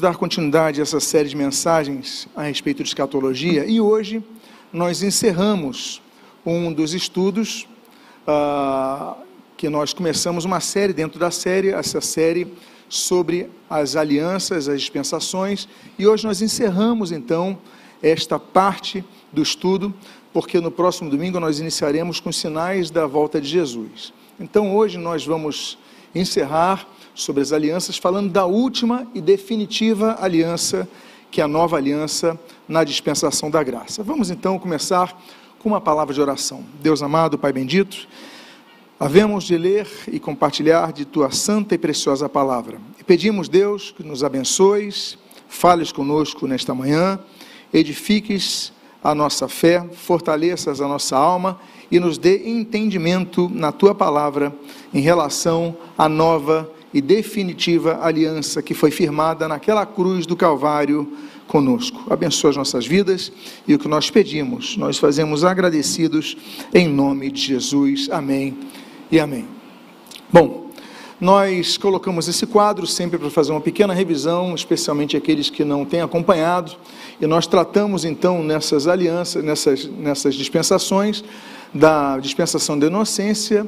dar continuidade a essa série de mensagens a respeito de escatologia e hoje nós encerramos um dos estudos uh, que nós começamos uma série dentro da série, essa série sobre as alianças, as dispensações e hoje nós encerramos então esta parte do estudo porque no próximo domingo nós iniciaremos com sinais da volta de Jesus. Então hoje nós vamos encerrar sobre as alianças, falando da última e definitiva aliança, que é a nova aliança na dispensação da graça. Vamos então começar com uma palavra de oração. Deus amado, Pai bendito, havemos de ler e compartilhar de tua santa e preciosa palavra. E pedimos, Deus, que nos abençoes, fales conosco nesta manhã, edifiques a nossa fé, fortaleças a nossa alma e nos dê entendimento na tua palavra em relação à nova e definitiva aliança que foi firmada naquela cruz do Calvário conosco. Abençoa as nossas vidas e o que nós pedimos, nós fazemos agradecidos em nome de Jesus. Amém e amém. Bom, nós colocamos esse quadro sempre para fazer uma pequena revisão, especialmente aqueles que não têm acompanhado, e nós tratamos então nessas alianças, nessas, nessas dispensações, da dispensação da inocência,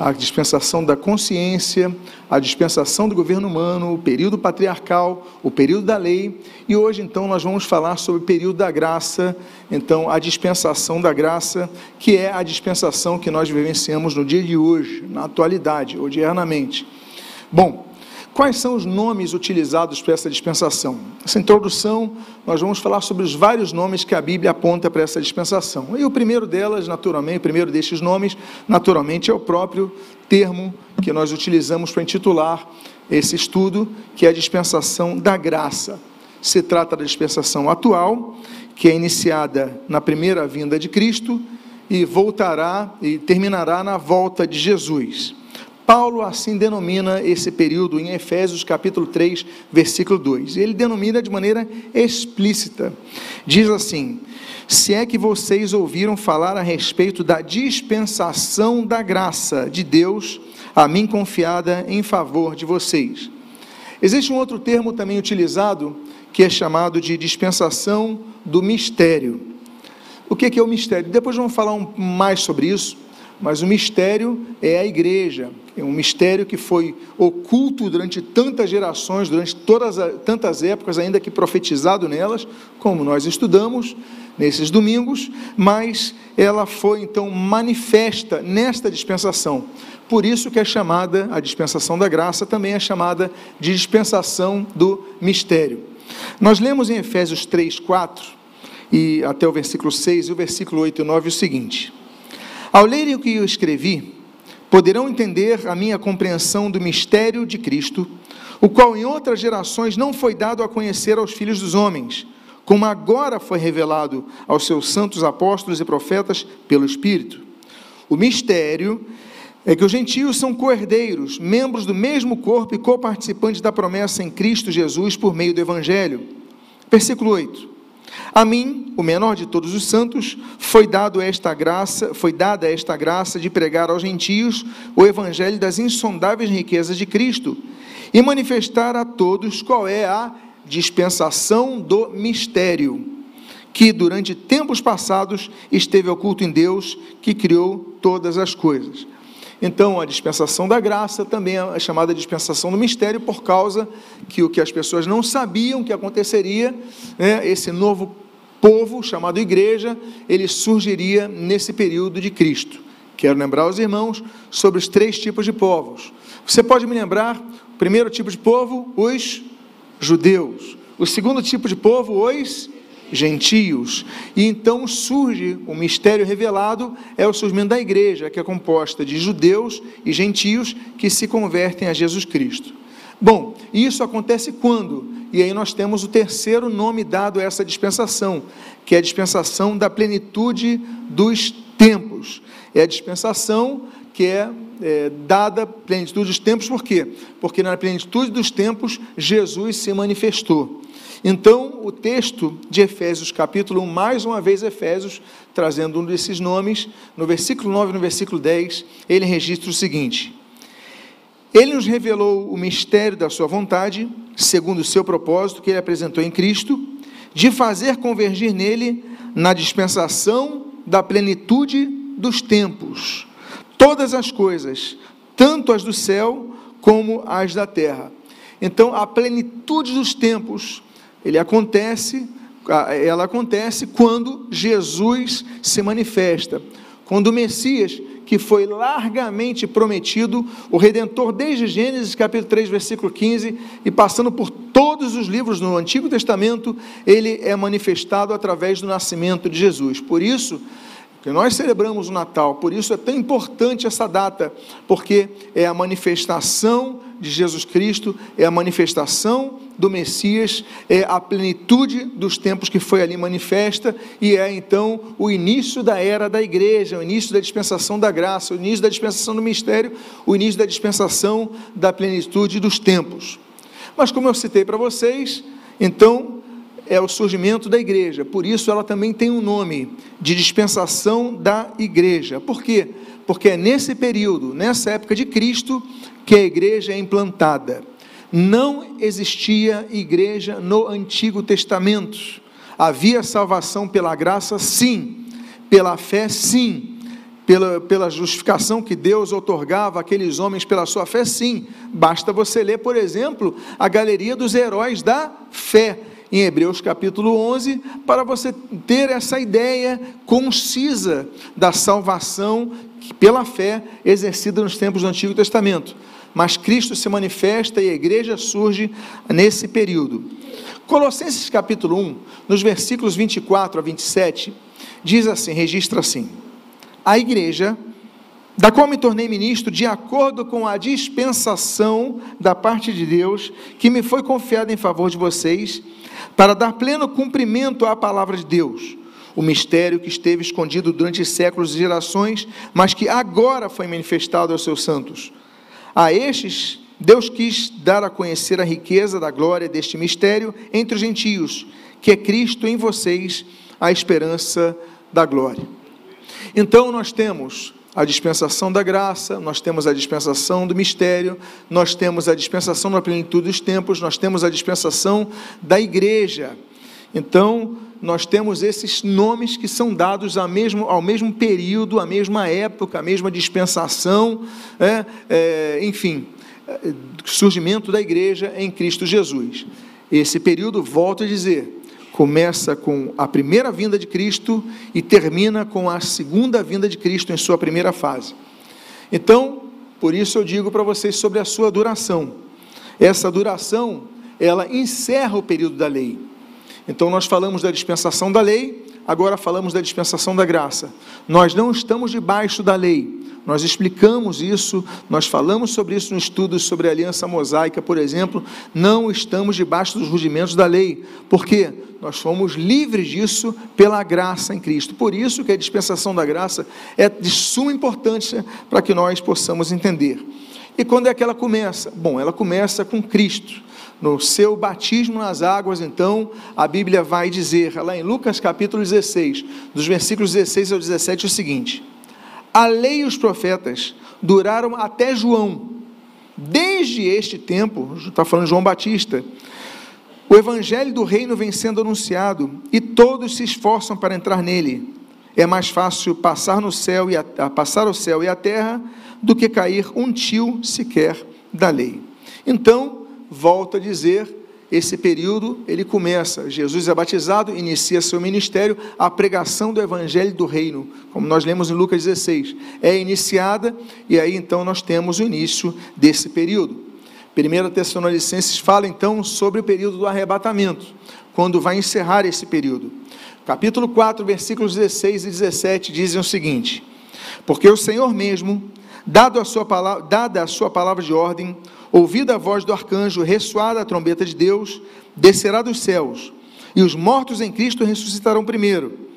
a dispensação da consciência, a dispensação do governo humano, o período patriarcal, o período da lei, e hoje então nós vamos falar sobre o período da graça, então a dispensação da graça, que é a dispensação que nós vivenciamos no dia de hoje, na atualidade, odiernamente. Bom, Quais são os nomes utilizados para essa dispensação? Essa introdução, nós vamos falar sobre os vários nomes que a Bíblia aponta para essa dispensação. E o primeiro delas, naturalmente, o primeiro destes nomes, naturalmente, é o próprio termo que nós utilizamos para intitular esse estudo, que é a dispensação da graça. Se trata da dispensação atual, que é iniciada na primeira vinda de Cristo e voltará e terminará na volta de Jesus. Paulo assim denomina esse período em Efésios capítulo 3, versículo 2. Ele denomina de maneira explícita. Diz assim: Se é que vocês ouviram falar a respeito da dispensação da graça de Deus, a mim confiada em favor de vocês. Existe um outro termo também utilizado que é chamado de dispensação do mistério. O que é o mistério? Depois vamos falar um, mais sobre isso mas o mistério é a igreja, é um mistério que foi oculto durante tantas gerações, durante todas tantas épocas, ainda que profetizado nelas, como nós estudamos nesses domingos, mas ela foi então manifesta nesta dispensação. Por isso que é chamada a dispensação da graça, também é chamada de dispensação do mistério. Nós lemos em Efésios 3, 4 e até o versículo 6 e o versículo 8 e 9 o seguinte: ao lerem o que eu escrevi, poderão entender a minha compreensão do mistério de Cristo, o qual em outras gerações não foi dado a conhecer aos filhos dos homens, como agora foi revelado aos seus santos apóstolos e profetas pelo Espírito. O mistério é que os gentios são coerdeiros, membros do mesmo corpo e coparticipantes da promessa em Cristo Jesus por meio do Evangelho. Versículo 8. A mim, o menor de todos os santos, foi dado esta graça, foi dada esta graça de pregar aos gentios o evangelho das insondáveis riquezas de Cristo e manifestar a todos qual é a dispensação do mistério, que durante tempos passados esteve oculto em Deus, que criou todas as coisas. Então, a dispensação da graça também é chamada dispensação do mistério, por causa que o que as pessoas não sabiam que aconteceria, né, esse novo povo chamado igreja, ele surgiria nesse período de Cristo. Quero lembrar os irmãos sobre os três tipos de povos. Você pode me lembrar? O primeiro tipo de povo, os judeus. O segundo tipo de povo, os gentios. E então surge o mistério revelado, é o surgimento da igreja, que é composta de judeus e gentios que se convertem a Jesus Cristo. Bom, isso acontece quando? E aí nós temos o terceiro nome dado a essa dispensação, que é a dispensação da plenitude dos tempos. É a dispensação que é, é dada plenitude dos tempos, por quê? Porque na plenitude dos tempos Jesus se manifestou. Então, o texto de Efésios, capítulo 1, mais uma vez Efésios, trazendo um desses nomes, no versículo 9 e no versículo 10, ele registra o seguinte: Ele nos revelou o mistério da sua vontade, segundo o seu propósito que ele apresentou em Cristo, de fazer convergir nele na dispensação da plenitude dos tempos, todas as coisas, tanto as do céu como as da terra. Então, a plenitude dos tempos, ele acontece, ela acontece quando Jesus se manifesta, quando o Messias, que foi largamente prometido, o Redentor desde Gênesis capítulo 3, versículo 15, e passando por todos os livros no Antigo Testamento, ele é manifestado através do nascimento de Jesus. Por isso, que nós celebramos o Natal, por isso é tão importante essa data, porque é a manifestação de Jesus Cristo, é a manifestação do Messias, é a plenitude dos tempos que foi ali manifesta, e é então o início da era da igreja, o início da dispensação da graça, o início da dispensação do mistério, o início da dispensação da plenitude dos tempos. Mas como eu citei para vocês, então é o surgimento da igreja. Por isso ela também tem um nome de dispensação da igreja. Por quê? Porque é nesse período, nessa época de Cristo, que a igreja é implantada. Não existia igreja no Antigo Testamento. Havia salvação pela graça, sim. Pela fé, sim. Pela, pela justificação que Deus otorgava àqueles homens pela sua fé, sim. Basta você ler, por exemplo, a galeria dos heróis da fé em Hebreus capítulo 11, para você ter essa ideia concisa da salvação pela fé exercida nos tempos do Antigo Testamento. Mas Cristo se manifesta e a igreja surge nesse período. Colossenses capítulo 1, nos versículos 24 a 27, diz assim, registra assim: A igreja da qual me tornei ministro de acordo com a dispensação da parte de Deus que me foi confiada em favor de vocês, para dar pleno cumprimento à palavra de Deus, o mistério que esteve escondido durante séculos e gerações, mas que agora foi manifestado aos seus santos. A estes, Deus quis dar a conhecer a riqueza da glória deste mistério entre os gentios, que é Cristo em vocês, a esperança da glória. Então nós temos a dispensação da graça, nós temos a dispensação do mistério, nós temos a dispensação da plenitude dos tempos, nós temos a dispensação da igreja. Então, nós temos esses nomes que são dados ao mesmo, ao mesmo período, à mesma época, à mesma dispensação, é, é, enfim, surgimento da igreja em Cristo Jesus. Esse período, volto a dizer, começa com a primeira vinda de Cristo e termina com a segunda vinda de Cristo em sua primeira fase. Então, por isso eu digo para vocês sobre a sua duração. Essa duração, ela encerra o período da lei. Então nós falamos da dispensação da lei, agora falamos da dispensação da graça. Nós não estamos debaixo da lei, nós explicamos isso, nós falamos sobre isso no estudo sobre a aliança mosaica, por exemplo. Não estamos debaixo dos rudimentos da lei, porque nós fomos livres disso pela graça em Cristo. Por isso que a dispensação da graça é de suma importância para que nós possamos entender. E quando é que ela começa? Bom, ela começa com Cristo. No seu batismo nas águas, então, a Bíblia vai dizer, lá em Lucas capítulo 16, dos versículos 16 ao 17, o seguinte: a lei e os profetas duraram até João. Desde este tempo, está falando João Batista, o evangelho do reino vem sendo anunciado e todos se esforçam para entrar nele. É mais fácil passar no céu e a, passar o céu e a terra do que cair um tio sequer da lei. Então, volto a dizer esse período ele começa. Jesus é batizado, inicia seu ministério, a pregação do evangelho do reino, como nós lemos em Lucas 16, é iniciada e aí então nós temos o início desse período. 1 Tessalonicenses fala então sobre o período do arrebatamento, quando vai encerrar esse período. Capítulo 4, versículos 16 e 17 dizem o seguinte: Porque o Senhor mesmo, dado a sua palavra, dada a sua palavra de ordem, ouvida a voz do arcanjo, ressoada a trombeta de Deus, descerá dos céus, e os mortos em Cristo ressuscitarão primeiro.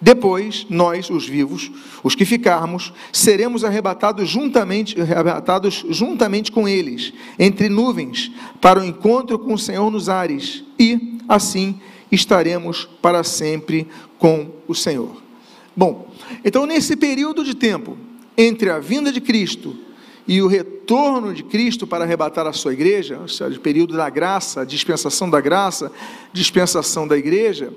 Depois, nós, os vivos, os que ficarmos, seremos arrebatados juntamente, arrebatados juntamente com eles, entre nuvens, para o encontro com o Senhor nos ares, e assim estaremos para sempre com o Senhor. Bom, então nesse período de tempo entre a vinda de Cristo e o retorno de Cristo para arrebatar a sua igreja, ou seja, o período da graça, dispensação da graça, dispensação da igreja,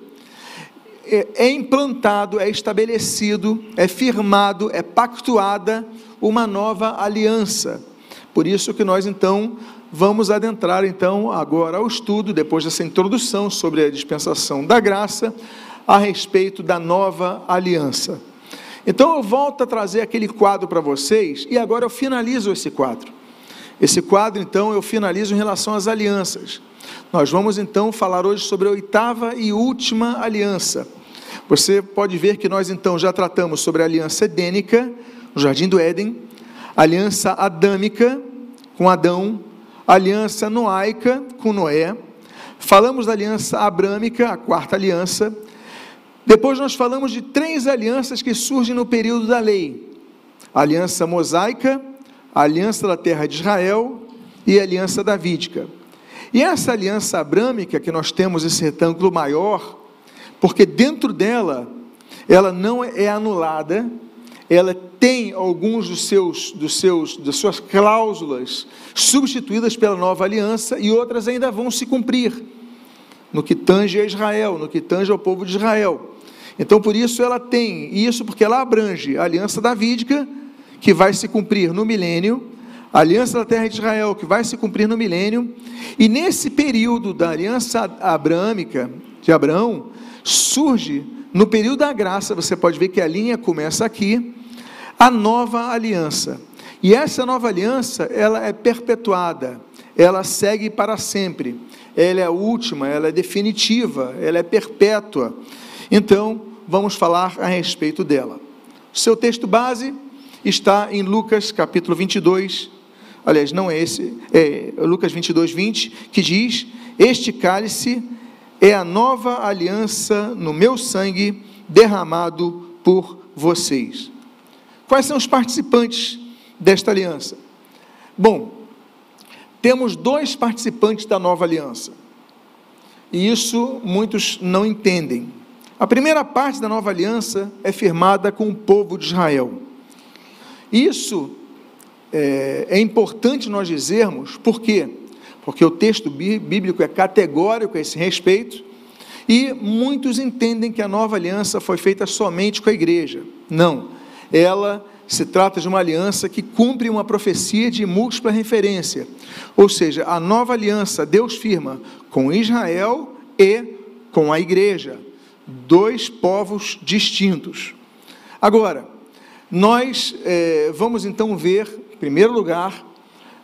é, é implantado, é estabelecido, é firmado, é pactuada uma nova aliança. Por isso que nós então vamos adentrar então agora ao estudo depois dessa introdução sobre a dispensação da graça a respeito da nova aliança. Então eu volto a trazer aquele quadro para vocês e agora eu finalizo esse quadro. Esse quadro, então, eu finalizo em relação às alianças. Nós vamos então falar hoje sobre a oitava e última aliança. Você pode ver que nós então já tratamos sobre a aliança edênica, no jardim do Éden, aliança adâmica com Adão, aliança noaica com Noé. Falamos da aliança abrâmica, a quarta aliança, depois nós falamos de três alianças que surgem no período da lei: a aliança mosaica, a aliança da terra de Israel e a aliança davídica. E essa aliança abrâmica que nós temos esse retângulo maior, porque dentro dela ela não é anulada, ela tem alguns dos seus, dos seus, das suas cláusulas substituídas pela nova aliança e outras ainda vão se cumprir no que tange a Israel, no que tange ao povo de Israel. Então, por isso ela tem isso, porque ela abrange a aliança davídica, que vai se cumprir no milênio, a aliança da terra de Israel, que vai se cumprir no milênio, e nesse período da aliança abrâmica de Abraão, surge, no período da graça, você pode ver que a linha começa aqui, a nova aliança. E essa nova aliança, ela é perpetuada, ela segue para sempre. Ela é a última, ela é definitiva, ela é perpétua. Então, vamos falar a respeito dela. Seu texto base está em Lucas capítulo 22, aliás, não é esse, é Lucas 22, 20, que diz: Este cálice é a nova aliança no meu sangue derramado por vocês. Quais são os participantes desta aliança? Bom, temos dois participantes da nova aliança. E isso muitos não entendem. A primeira parte da nova aliança é firmada com o povo de Israel. Isso é, é importante nós dizermos, por quê? Porque o texto bíblico é categórico a esse respeito, e muitos entendem que a nova aliança foi feita somente com a igreja. Não, ela se trata de uma aliança que cumpre uma profecia de múltipla referência. Ou seja, a nova aliança Deus firma com Israel e com a igreja dois povos distintos. Agora, nós é, vamos então ver, em primeiro lugar,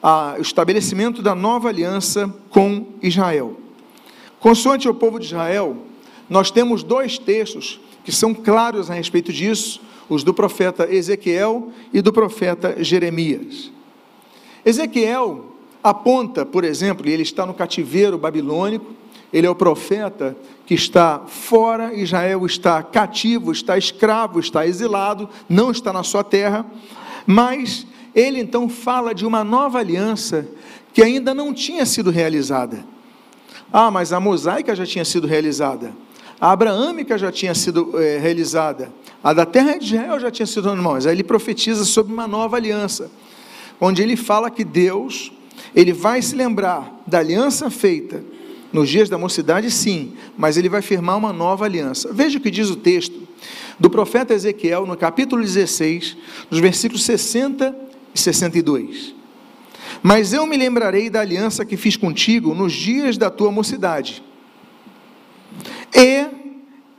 a, o estabelecimento da nova aliança com Israel. Consoante o povo de Israel, nós temos dois textos que são claros a respeito disso, os do profeta Ezequiel e do profeta Jeremias. Ezequiel aponta, por exemplo, ele está no cativeiro babilônico, ele é o profeta que está fora, Israel está cativo, está escravo, está exilado, não está na sua terra, mas ele então fala de uma nova aliança que ainda não tinha sido realizada. Ah, mas a mosaica já tinha sido realizada, a abraâmica já tinha sido é, realizada, a da terra de Israel já tinha sido, irmãos. Aí ele profetiza sobre uma nova aliança, onde ele fala que Deus, ele vai se lembrar da aliança feita nos dias da mocidade, sim, mas ele vai firmar uma nova aliança. Veja o que diz o texto do profeta Ezequiel, no capítulo 16, nos versículos 60 e 62. Mas eu me lembrarei da aliança que fiz contigo nos dias da tua mocidade, e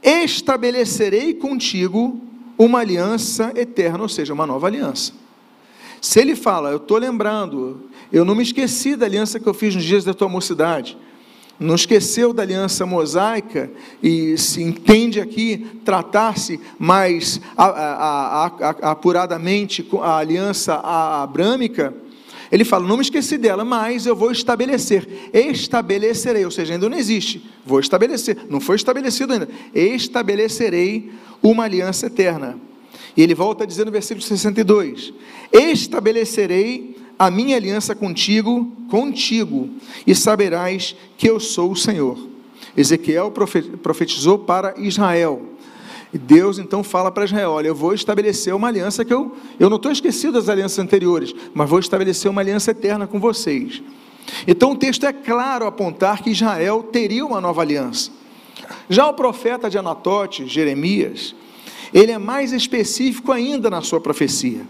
estabelecerei contigo uma aliança eterna, ou seja, uma nova aliança. Se ele fala, eu estou lembrando, eu não me esqueci da aliança que eu fiz nos dias da tua mocidade, não esqueceu da aliança mosaica e se entende aqui tratar-se mais apuradamente com a aliança abrâmica, ele fala: Não me esqueci dela, mas eu vou estabelecer. Estabelecerei, ou seja, ainda não existe. Vou estabelecer, não foi estabelecido ainda. Estabelecerei uma aliança eterna. E ele volta a dizer no versículo 62: Estabelecerei a minha aliança contigo, contigo, e saberás que eu sou o Senhor. Ezequiel profetizou para Israel. E Deus então fala para Israel: Olha, eu vou estabelecer uma aliança que eu, eu não estou esquecido das alianças anteriores, mas vou estabelecer uma aliança eterna com vocês. Então o texto é claro apontar que Israel teria uma nova aliança. Já o profeta de Anatote, Jeremias, ele é mais específico ainda na sua profecia.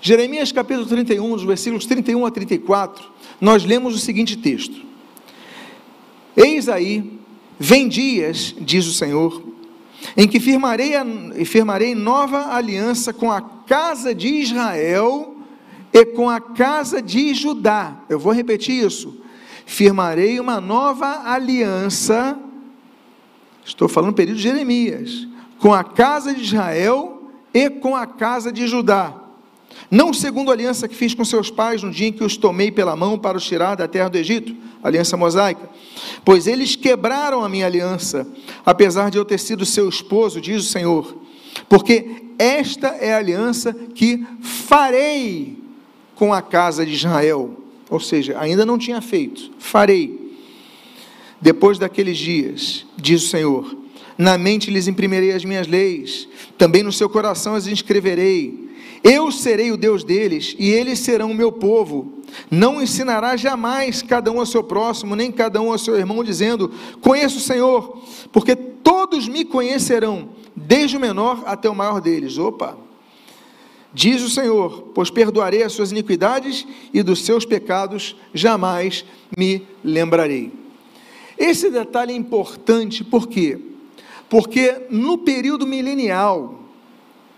Jeremias capítulo 31, dos versículos 31 a 34, nós lemos o seguinte texto: Eis aí, vem dias, diz o Senhor, em que firmarei, a, firmarei nova aliança com a casa de Israel e com a casa de Judá. Eu vou repetir isso. Firmarei uma nova aliança, estou falando período de Jeremias, com a casa de Israel e com a casa de Judá. Não segundo a aliança que fiz com seus pais no dia em que os tomei pela mão para os tirar da terra do Egito, aliança mosaica, pois eles quebraram a minha aliança, apesar de eu ter sido seu esposo, diz o Senhor, porque esta é a aliança que farei com a casa de Israel, ou seja, ainda não tinha feito, farei. Depois daqueles dias, diz o Senhor, na mente lhes imprimirei as minhas leis, também no seu coração as inscreverei. Eu serei o Deus deles e eles serão o meu povo. Não ensinará jamais cada um ao seu próximo, nem cada um ao seu irmão, dizendo: Conheço o Senhor, porque todos me conhecerão, desde o menor até o maior deles. Opa! Diz o Senhor: Pois perdoarei as suas iniquidades e dos seus pecados jamais me lembrarei. Esse detalhe é importante, por quê? Porque no período milenial,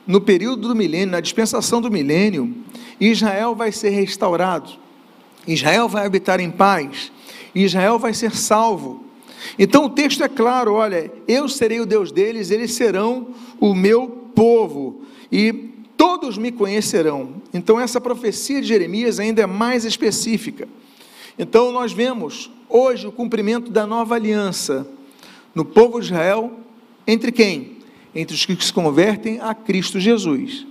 no período do milênio, na dispensação do milênio, Israel vai ser restaurado, Israel vai habitar em paz, Israel vai ser salvo. Então o texto é claro: olha, eu serei o Deus deles, eles serão o meu povo. E todos me conhecerão. Então, essa profecia de Jeremias ainda é mais específica. Então, nós vemos hoje o cumprimento da nova aliança no povo de Israel, entre quem? Entre os que se convertem a Cristo Jesus.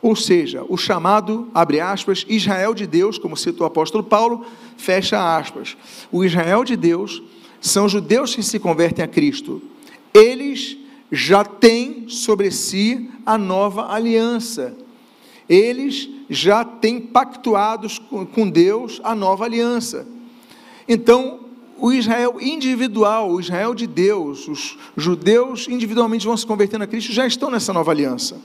Ou seja, o chamado, abre aspas, Israel de Deus, como cita o apóstolo Paulo, fecha aspas. O Israel de Deus são judeus que se convertem a Cristo. Eles já têm sobre si a nova aliança. Eles já têm pactuados com Deus a nova aliança. Então, o Israel individual, o Israel de Deus, os judeus individualmente vão se convertendo a Cristo, já estão nessa nova aliança.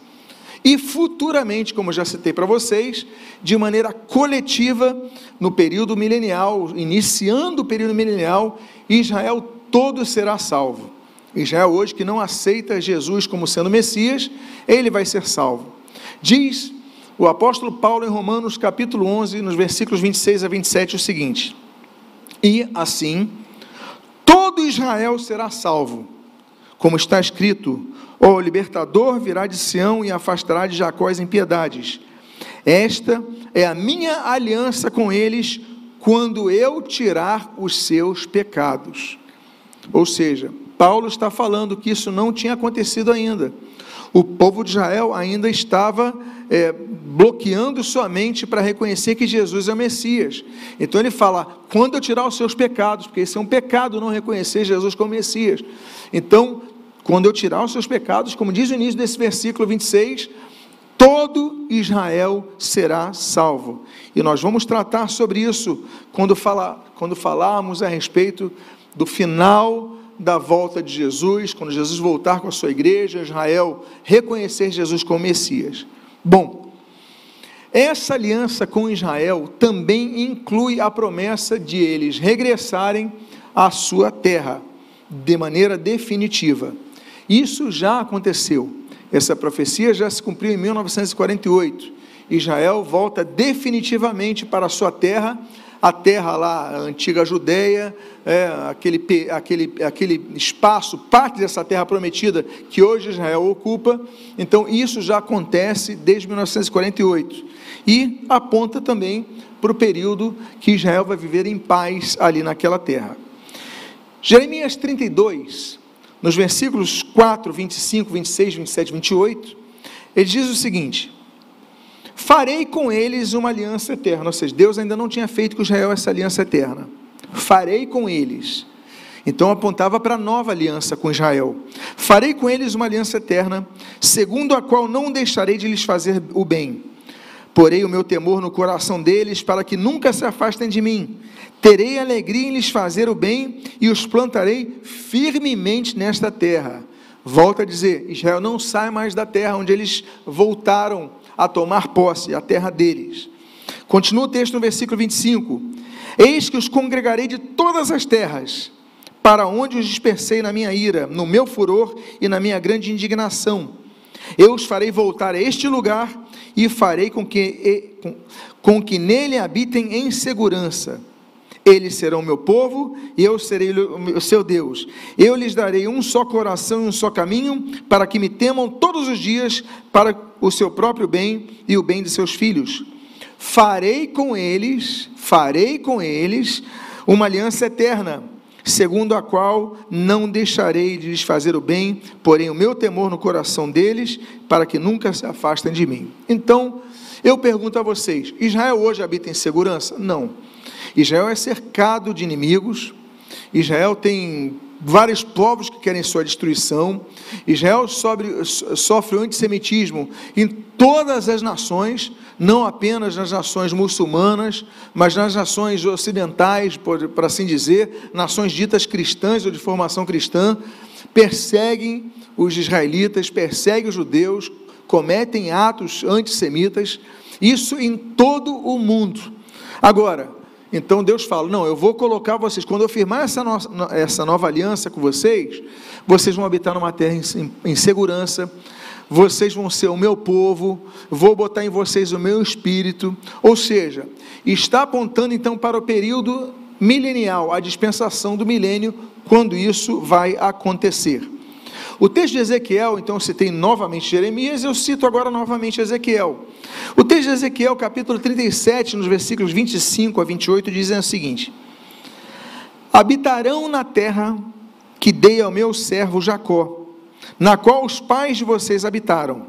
E futuramente, como já citei para vocês, de maneira coletiva, no período milenial, iniciando o período milenial, Israel todo será salvo. Israel hoje que não aceita Jesus como sendo Messias, ele vai ser salvo. Diz o apóstolo Paulo em Romanos capítulo 11, nos versículos 26 a 27 o seguinte: E assim todo Israel será salvo, como está escrito: O libertador virá de Sião e afastará de Jacó as impiedades. Esta é a minha aliança com eles quando eu tirar os seus pecados. Ou seja, Paulo está falando que isso não tinha acontecido ainda. O povo de Israel ainda estava é, bloqueando sua mente para reconhecer que Jesus é o Messias. Então ele fala: quando eu tirar os seus pecados, porque esse é um pecado não reconhecer Jesus como Messias. Então, quando eu tirar os seus pecados, como diz o início desse versículo 26, todo Israel será salvo. E nós vamos tratar sobre isso quando, fala, quando falarmos a respeito do final da volta de Jesus, quando Jesus voltar com a sua igreja, Israel reconhecer Jesus como Messias. Bom, essa aliança com Israel também inclui a promessa de eles regressarem à sua terra de maneira definitiva. Isso já aconteceu. Essa profecia já se cumpriu em 1948. Israel volta definitivamente para a sua terra a terra lá, a antiga Judéia, é, aquele, aquele, aquele espaço, parte dessa terra prometida que hoje Israel ocupa. Então, isso já acontece desde 1948. E aponta também para o período que Israel vai viver em paz ali naquela terra. Jeremias 32, nos versículos 4, 25, 26, 27, 28, ele diz o seguinte: Farei com eles uma aliança eterna. Ou seja, Deus ainda não tinha feito com Israel essa aliança eterna. Farei com eles. Então apontava para a nova aliança com Israel. Farei com eles uma aliança eterna, segundo a qual não deixarei de lhes fazer o bem. Porei o meu temor no coração deles, para que nunca se afastem de mim. Terei alegria em lhes fazer o bem e os plantarei firmemente nesta terra. Volta a dizer: Israel não sai mais da terra onde eles voltaram a tomar posse, a terra deles. Continua o texto no versículo 25: Eis que os congregarei de todas as terras para onde os dispersei na minha ira, no meu furor e na minha grande indignação. Eu os farei voltar a este lugar e farei com que, com, com que nele habitem em segurança. Eles serão meu povo e eu serei o seu Deus. Eu lhes darei um só coração e um só caminho, para que me temam todos os dias para o seu próprio bem e o bem de seus filhos. Farei com eles, farei com eles uma aliança eterna segundo a qual não deixarei de lhes fazer o bem, porém o meu temor no coração deles, para que nunca se afastem de mim. Então, eu pergunto a vocês: Israel hoje habita em segurança? Não. Israel é cercado de inimigos, Israel tem vários povos que querem sua destruição. Israel sofre, sofre o antissemitismo em todas as nações, não apenas nas nações muçulmanas, mas nas nações ocidentais, por, por assim dizer, nações ditas cristãs ou de formação cristã, perseguem os israelitas, perseguem os judeus, cometem atos antissemitas, isso em todo o mundo. Agora, então Deus fala: Não, eu vou colocar vocês, quando eu firmar essa, no, essa nova aliança com vocês, vocês vão habitar numa terra em, em segurança, vocês vão ser o meu povo, vou botar em vocês o meu espírito. Ou seja, está apontando então para o período milenial, a dispensação do milênio, quando isso vai acontecer. O texto de Ezequiel, então, eu citei novamente Jeremias, eu cito agora novamente Ezequiel. O texto de Ezequiel, capítulo 37, nos versículos 25 a 28, dizem o seguinte: Habitarão na terra que dei ao meu servo Jacó, na qual os pais de vocês habitaram.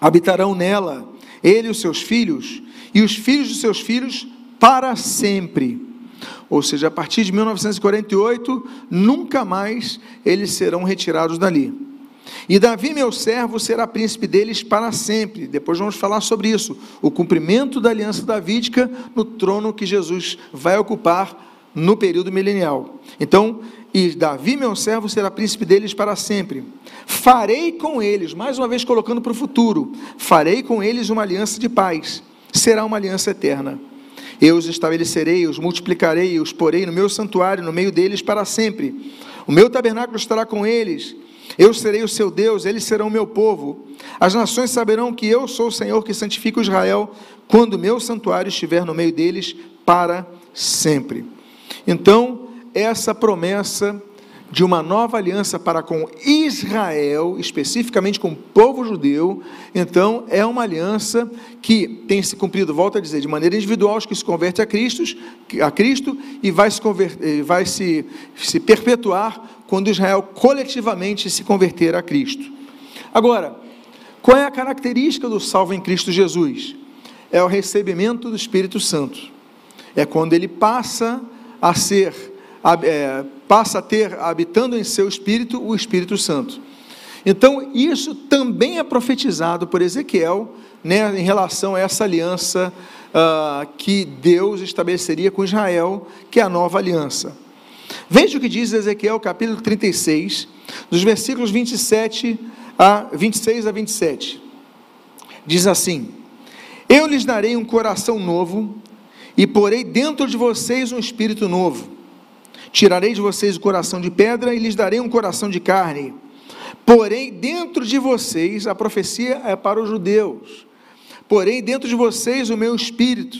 Habitarão nela, ele e os seus filhos, e os filhos dos seus filhos, para sempre ou seja, a partir de 1948, nunca mais eles serão retirados dali. E Davi, meu servo, será príncipe deles para sempre. Depois vamos falar sobre isso. O cumprimento da aliança davídica no trono que Jesus vai ocupar no período milenial. Então, e Davi, meu servo, será príncipe deles para sempre. Farei com eles, mais uma vez colocando para o futuro, farei com eles uma aliança de paz. Será uma aliança eterna. Eu os estabelecerei, os multiplicarei, os porei no meu santuário, no meio deles para sempre. O meu tabernáculo estará com eles. Eu serei o seu Deus, eles serão o meu povo. As nações saberão que eu sou o Senhor que santifica Israel, quando o meu santuário estiver no meio deles para sempre. Então, essa promessa de uma nova aliança para com Israel, especificamente com o povo judeu, então é uma aliança que tem se cumprido, volto a dizer, de maneira individual, os que se converte a Cristo, a Cristo e vai se, vai se, se perpetuar quando Israel coletivamente se converter a Cristo. Agora, qual é a característica do salvo em Cristo Jesus? É o recebimento do Espírito Santo. É quando ele passa a ser é, passa a ter, habitando em seu espírito, o Espírito Santo. Então, isso também é profetizado por Ezequiel, né, em relação a essa aliança uh, que Deus estabeleceria com Israel, que é a nova aliança. Veja o que diz Ezequiel, capítulo 36, dos versículos 27 a 26 a 27. Diz assim: Eu lhes darei um coração novo e porei dentro de vocês um espírito novo Tirarei de vocês o coração de pedra e lhes darei um coração de carne. Porém, dentro de vocês, a profecia é para os judeus. Porém, dentro de vocês o meu espírito,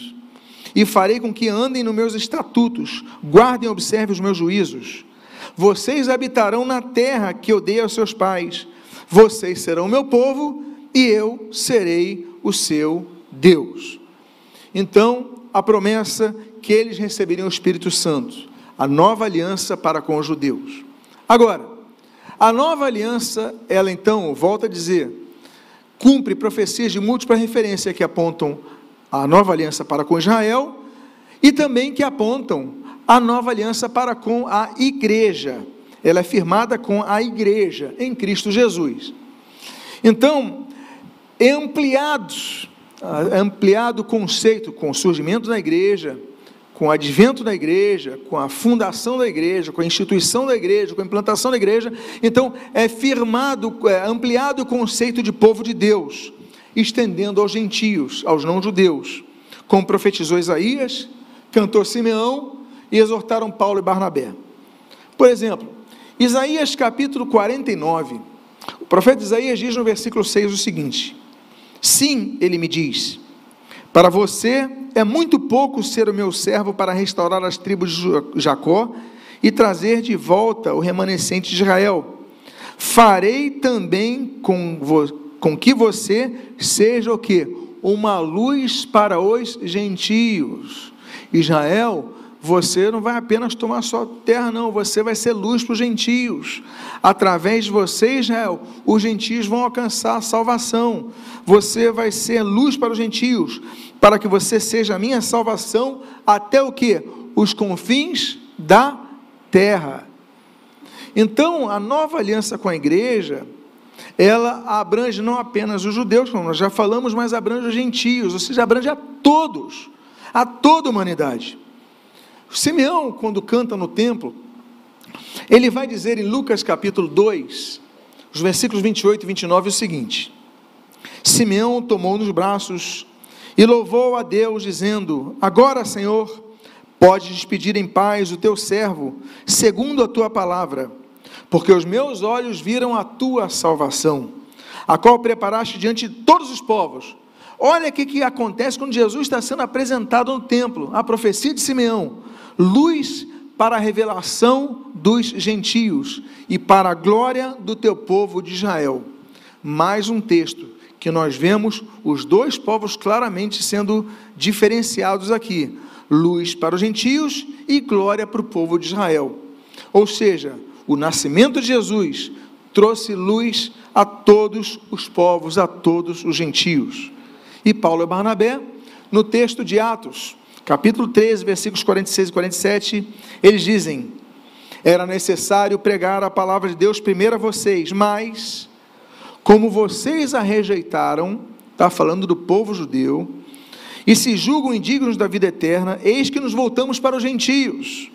e farei com que andem nos meus estatutos, guardem e observem os meus juízos. Vocês habitarão na terra que eu dei aos seus pais. Vocês serão meu povo e eu serei o seu Deus. Então, a promessa que eles receberiam o Espírito Santo a nova aliança para com os judeus. Agora, a nova aliança, ela então, volta a dizer, cumpre profecias de múltipla referência que apontam a nova aliança para com Israel e também que apontam a nova aliança para com a igreja. Ela é firmada com a igreja em Cristo Jesus. Então, é ampliado, é ampliado o conceito com o surgimento da igreja, com o advento da igreja, com a fundação da igreja, com a instituição da igreja, com a implantação da igreja. Então, é firmado, é ampliado o conceito de povo de Deus, estendendo aos gentios, aos não-judeus, como profetizou Isaías, cantou Simeão e exortaram Paulo e Barnabé. Por exemplo, Isaías capítulo 49, o profeta Isaías diz no versículo 6 o seguinte: Sim, ele me diz, para você é muito pouco ser o meu servo para restaurar as tribos de Jacó e trazer de volta o remanescente de Israel. Farei também com, com que você seja o que? Uma luz para os gentios. Israel, você não vai apenas tomar sua terra, não, você vai ser luz para os gentios. Através de você, Israel, os gentios vão alcançar a salvação. Você vai ser luz para os gentios, para que você seja a minha salvação até o que? Os confins da terra. Então, a nova aliança com a igreja, ela abrange não apenas os judeus, como nós já falamos, mas abrange os gentios, ou seja, abrange a todos a toda a humanidade. Simeão, quando canta no templo, ele vai dizer em Lucas capítulo 2, os versículos 28 e 29, o seguinte: Simeão tomou nos braços e louvou a Deus, dizendo: Agora, Senhor, pode despedir em paz o teu servo, segundo a tua palavra, porque os meus olhos viram a tua salvação, a qual preparaste diante de todos os povos. Olha o que, que acontece quando Jesus está sendo apresentado no templo, a profecia de Simeão: luz para a revelação dos gentios e para a glória do teu povo de Israel. Mais um texto que nós vemos os dois povos claramente sendo diferenciados aqui: luz para os gentios e glória para o povo de Israel. Ou seja, o nascimento de Jesus trouxe luz a todos os povos, a todos os gentios e Paulo e Barnabé, no texto de Atos, capítulo 13, versículos 46 e 47, eles dizem: Era necessário pregar a palavra de Deus primeiro a vocês, mas, como vocês a rejeitaram, está falando do povo judeu, e se julgam indignos da vida eterna, eis que nos voltamos para os gentios.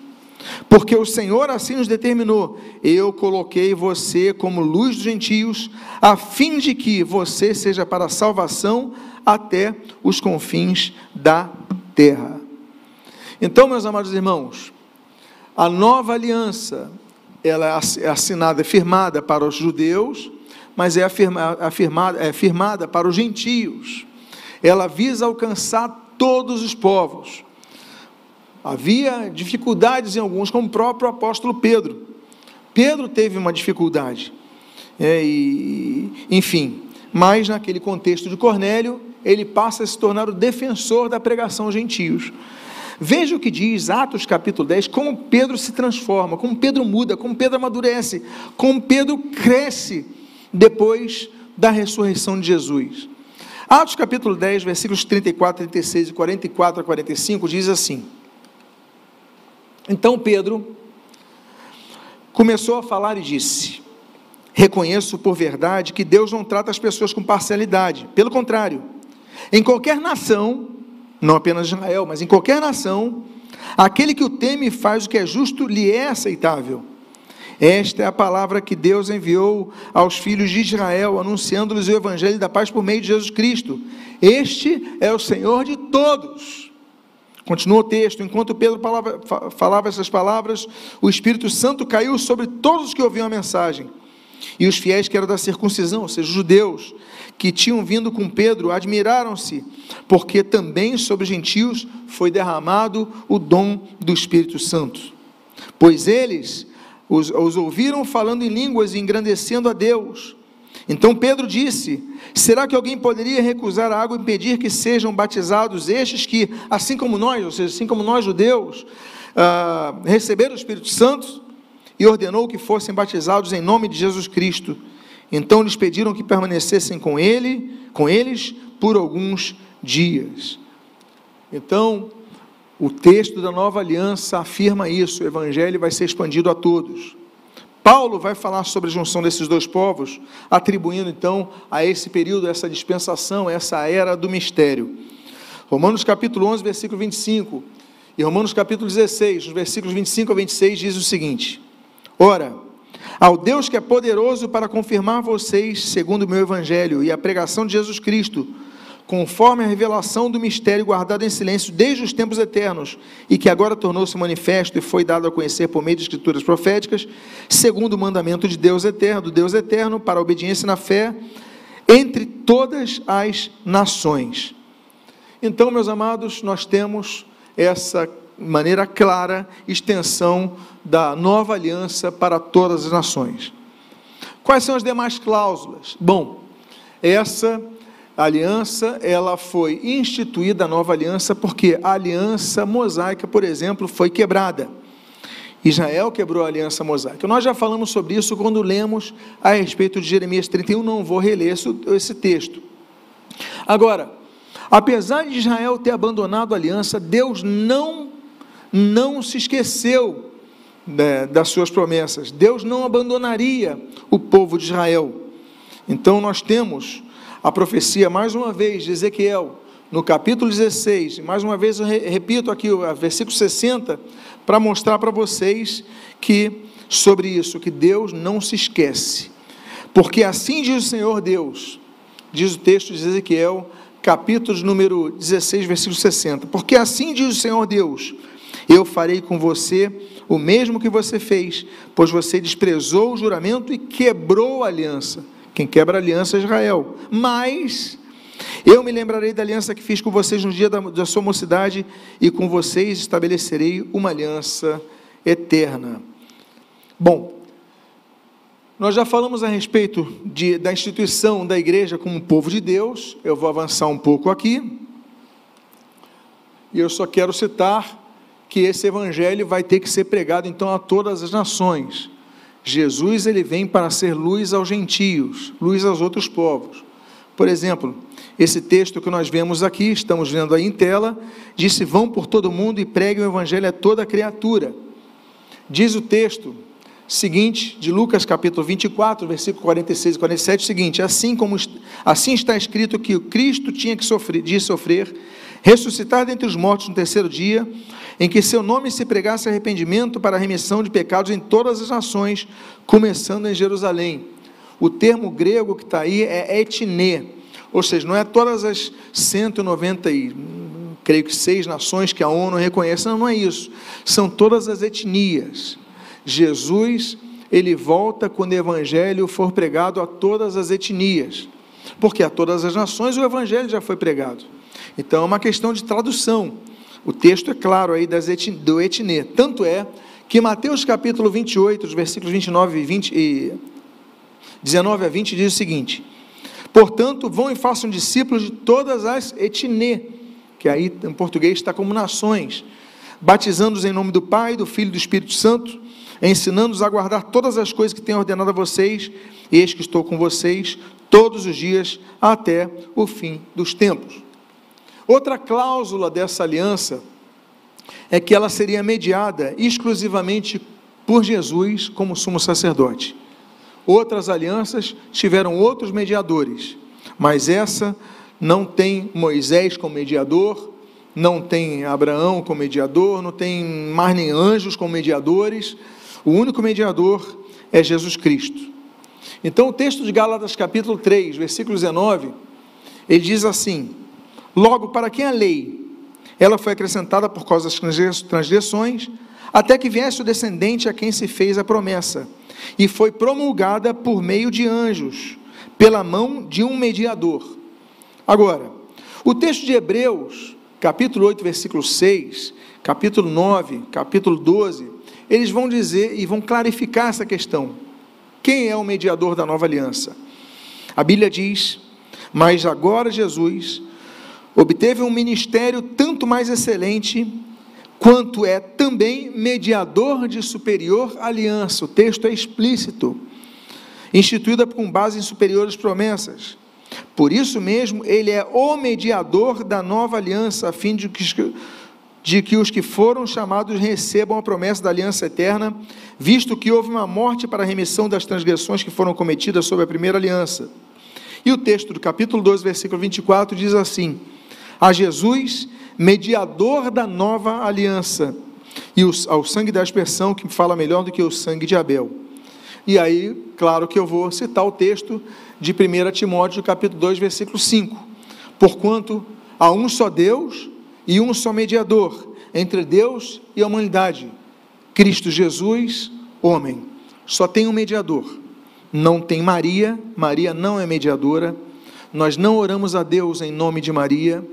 Porque o Senhor assim nos determinou: eu coloquei você como luz dos gentios, a fim de que você seja para salvação até os confins da terra. Então, meus amados irmãos, a nova aliança, ela é, é assinada, é firmada para os judeus, mas é afirmada, é firmada para os gentios. Ela visa alcançar todos os povos. Havia dificuldades em alguns, como o próprio apóstolo Pedro. Pedro teve uma dificuldade. É, e, enfim, mas naquele contexto de Cornélio, ele passa a se tornar o defensor da pregação gentios. Veja o que diz Atos capítulo 10, como Pedro se transforma, como Pedro muda, como Pedro amadurece, como Pedro cresce depois da ressurreição de Jesus. Atos capítulo 10, versículos 34, 36 e 44 a 45 diz assim: Então Pedro começou a falar e disse: Reconheço por verdade que Deus não trata as pessoas com parcialidade, pelo contrário, em qualquer nação, não apenas Israel, mas em qualquer nação, aquele que o teme e faz o que é justo lhe é aceitável. Esta é a palavra que Deus enviou aos filhos de Israel, anunciando-lhes o evangelho da paz por meio de Jesus Cristo. Este é o Senhor de todos. Continua o texto. Enquanto Pedro falava, essas palavras, o Espírito Santo caiu sobre todos os que ouviam a mensagem. E os fiéis que eram da circuncisão, ou seja, os judeus, que tinham vindo com Pedro, admiraram-se, porque também sobre os gentios foi derramado o dom do Espírito Santo. Pois eles os, os ouviram falando em línguas e engrandecendo a Deus. Então Pedro disse: Será que alguém poderia recusar a água e impedir que sejam batizados estes que, assim como nós, ou seja, assim como nós judeus, ah, receberam o Espírito Santo? e ordenou que fossem batizados em nome de Jesus Cristo. Então lhes pediram que permanecessem com ele, com eles por alguns dias. Então, O texto da nova aliança afirma isso, o evangelho vai ser expandido a todos. Paulo vai falar sobre a junção desses dois povos, atribuindo então a esse período, essa dispensação, essa era do mistério. Romanos capítulo 11, versículo 25 e Romanos capítulo 16, nos versículos 25 a 26 diz o seguinte: Ora, ao Deus que é poderoso para confirmar vocês, segundo o meu evangelho e a pregação de Jesus Cristo, conforme a revelação do mistério guardado em silêncio desde os tempos eternos, e que agora tornou-se manifesto e foi dado a conhecer por meio de escrituras proféticas, segundo o mandamento de Deus eterno, do Deus eterno, para a obediência na fé, entre todas as nações. Então, meus amados, nós temos essa maneira clara extensão da nova aliança para todas as nações. Quais são as demais cláusulas? Bom, essa aliança, ela foi instituída, a nova aliança, porque a aliança mosaica, por exemplo, foi quebrada. Israel quebrou a aliança mosaica. Nós já falamos sobre isso quando lemos a respeito de Jeremias 31, não vou reler esse texto. Agora, apesar de Israel ter abandonado a aliança, Deus não, não se esqueceu né, das suas promessas. Deus não abandonaria o povo de Israel. Então nós temos a profecia, mais uma vez, de Ezequiel, no capítulo 16, mais uma vez eu repito aqui o versículo 60, para mostrar para vocês que, sobre isso, que Deus não se esquece. Porque assim diz o Senhor Deus, diz o texto de Ezequiel, capítulo número 16, versículo 60. Porque assim diz o Senhor Deus: Eu farei com você o mesmo que você fez, pois você desprezou o juramento e quebrou a aliança quem quebra a aliança é Israel. Mas eu me lembrarei da aliança que fiz com vocês no dia da, da sua mocidade, e com vocês estabelecerei uma aliança eterna. Bom, nós já falamos a respeito de, da instituição da igreja como povo de Deus, eu vou avançar um pouco aqui, e eu só quero citar que esse evangelho vai ter que ser pregado então a todas as nações. Jesus ele vem para ser luz aos gentios, luz aos outros povos. Por exemplo, esse texto que nós vemos aqui, estamos vendo aí em tela, disse: Vão por todo mundo e preguem o evangelho a toda criatura. Diz o texto seguinte, de Lucas capítulo 24, versículo 46 e 47, o seguinte: Assim como assim está escrito que o Cristo tinha que sofrer, de sofrer, ressuscitar dentre os mortos no terceiro dia, em que seu nome se pregasse arrependimento para a remissão de pecados em todas as nações, começando em Jerusalém. O termo grego que está aí é etnê, ou seja, não é todas as 190 e creio que seis nações que a ONU reconhece, não, não é isso. São todas as etnias. Jesus, ele volta quando o evangelho for pregado a todas as etnias. Porque a todas as nações o evangelho já foi pregado. Então é uma questão de tradução. O texto é claro aí das etn, do etnê. Tanto é que Mateus capítulo 28, os versículos 29 e 20 e 19 a 20 diz o seguinte: Portanto, vão e façam discípulos de todas as etnê, que aí em português está como nações, batizando-os em nome do Pai, do Filho e do Espírito Santo, ensinando-os a guardar todas as coisas que tenho ordenado a vocês, eis que estou com vocês todos os dias até o fim dos tempos. Outra cláusula dessa aliança é que ela seria mediada exclusivamente por Jesus como sumo sacerdote. Outras alianças tiveram outros mediadores, mas essa não tem Moisés como mediador, não tem Abraão como mediador, não tem mais nem anjos como mediadores. O único mediador é Jesus Cristo. Então, o texto de Gálatas, capítulo 3, versículo 19, ele diz assim: Logo, para quem a lei? Ela foi acrescentada por causa das transgressões, até que viesse o descendente a quem se fez a promessa, e foi promulgada por meio de anjos, pela mão de um mediador. Agora, o texto de Hebreus, capítulo 8, versículo 6, capítulo 9, capítulo 12, eles vão dizer e vão clarificar essa questão. Quem é o mediador da nova aliança? A Bíblia diz: Mas agora Jesus obteve um ministério tanto mais excelente, quanto é também mediador de superior aliança. O texto é explícito, instituída com base em superiores promessas. Por isso mesmo, ele é o mediador da nova aliança, a fim de que, de que os que foram chamados recebam a promessa da aliança eterna, visto que houve uma morte para a remissão das transgressões que foram cometidas sob a primeira aliança. E o texto do capítulo 12, versículo 24 diz assim: A Jesus, mediador da nova aliança, e ao sangue da aspersão, que fala melhor do que o sangue de Abel. E aí, claro que eu vou citar o texto de 1 Timóteo, capítulo 2, versículo 5. Porquanto há um só Deus e um só mediador entre Deus e a humanidade, Cristo Jesus, homem. Só tem um mediador. Não tem Maria, Maria não é mediadora. Nós não oramos a Deus em nome de Maria.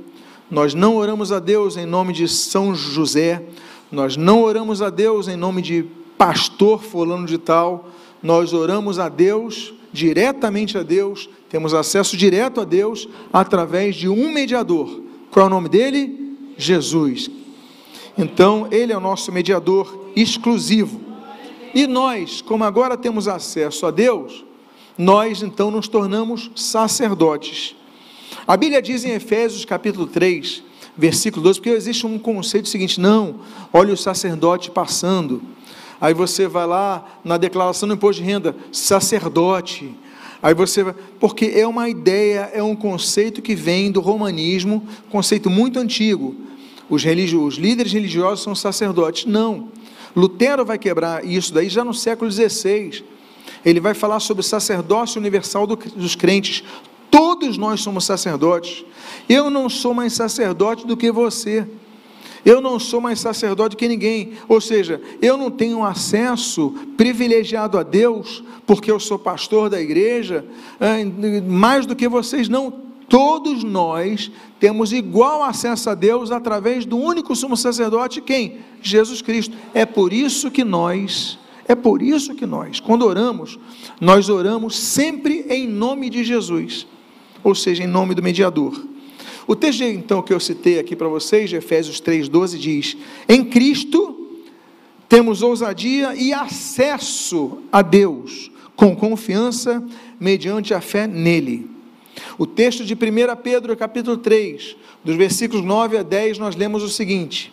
Nós não oramos a Deus em nome de São José. Nós não oramos a Deus em nome de pastor fulano de tal. Nós oramos a Deus diretamente a Deus, temos acesso direto a Deus através de um mediador. Qual é o nome dele? Jesus. Então, Ele é o nosso mediador exclusivo. E nós, como agora temos acesso a Deus, nós então nos tornamos sacerdotes. A Bíblia diz em Efésios capítulo 3, versículo 12, porque existe um conceito seguinte: não, olha o sacerdote passando. Aí você vai lá na declaração do imposto de renda, sacerdote. Aí você vai, porque é uma ideia, é um conceito que vem do romanismo, conceito muito antigo. Os, os líderes religiosos são sacerdotes. Não. Lutero vai quebrar isso daí já no século XVI. Ele vai falar sobre o sacerdócio universal do, dos crentes. Todos nós somos sacerdotes. Eu não sou mais sacerdote do que você. Eu não sou mais sacerdote que ninguém, ou seja, eu não tenho acesso privilegiado a Deus, porque eu sou pastor da igreja, eh, mais do que vocês, não. Todos nós temos igual acesso a Deus através do único sumo sacerdote, quem? Jesus Cristo. É por isso que nós, é por isso que nós, quando oramos, nós oramos sempre em nome de Jesus, ou seja, em nome do mediador. O texto então que eu citei aqui para vocês, de Efésios 3,12, diz: Em Cristo temos ousadia e acesso a Deus com confiança mediante a fé nele. O texto de 1 Pedro, capítulo 3, dos versículos 9 a 10, nós lemos o seguinte: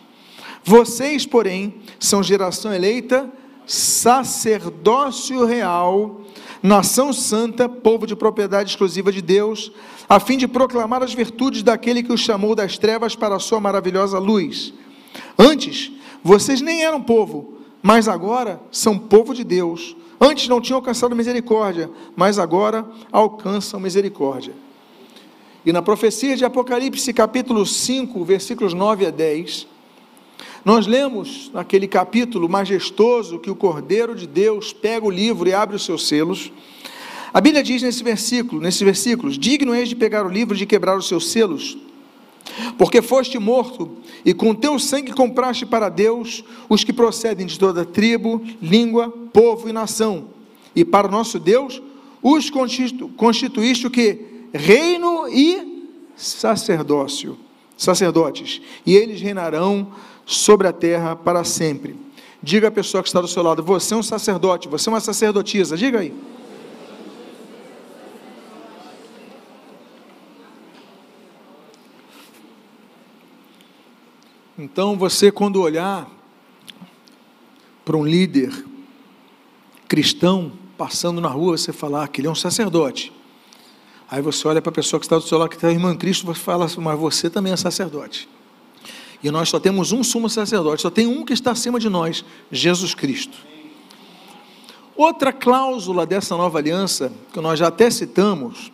Vocês, porém, são geração eleita, sacerdócio real, nação santa, povo de propriedade exclusiva de Deus, a fim de proclamar as virtudes daquele que os chamou das trevas para a sua maravilhosa luz. Antes, vocês nem eram povo, mas agora são povo de Deus. Antes não tinham alcançado misericórdia, mas agora alcançam misericórdia. E na profecia de Apocalipse, capítulo 5, versículos 9 a 10, nós lemos naquele capítulo majestoso que o Cordeiro de Deus pega o livro e abre os seus selos. A Bíblia diz nesse versículo, nesses versículos: Digno és de pegar o livro e de quebrar os seus selos, porque foste morto e com teu sangue compraste para Deus os que procedem de toda tribo, língua, povo e nação. E para o nosso Deus os constituíste o que? Reino e sacerdócio, sacerdotes. E eles reinarão sobre a terra para sempre. Diga à pessoa que está do seu lado: você é um sacerdote, você é uma sacerdotisa. Diga aí. Então você, quando olhar para um líder cristão passando na rua, você falar que ele é um sacerdote. Aí você olha para a pessoa que está do seu lado, que está irmã em Cristo, você fala, mas você também é sacerdote. E nós só temos um sumo sacerdote, só tem um que está acima de nós, Jesus Cristo. Outra cláusula dessa nova aliança, que nós já até citamos,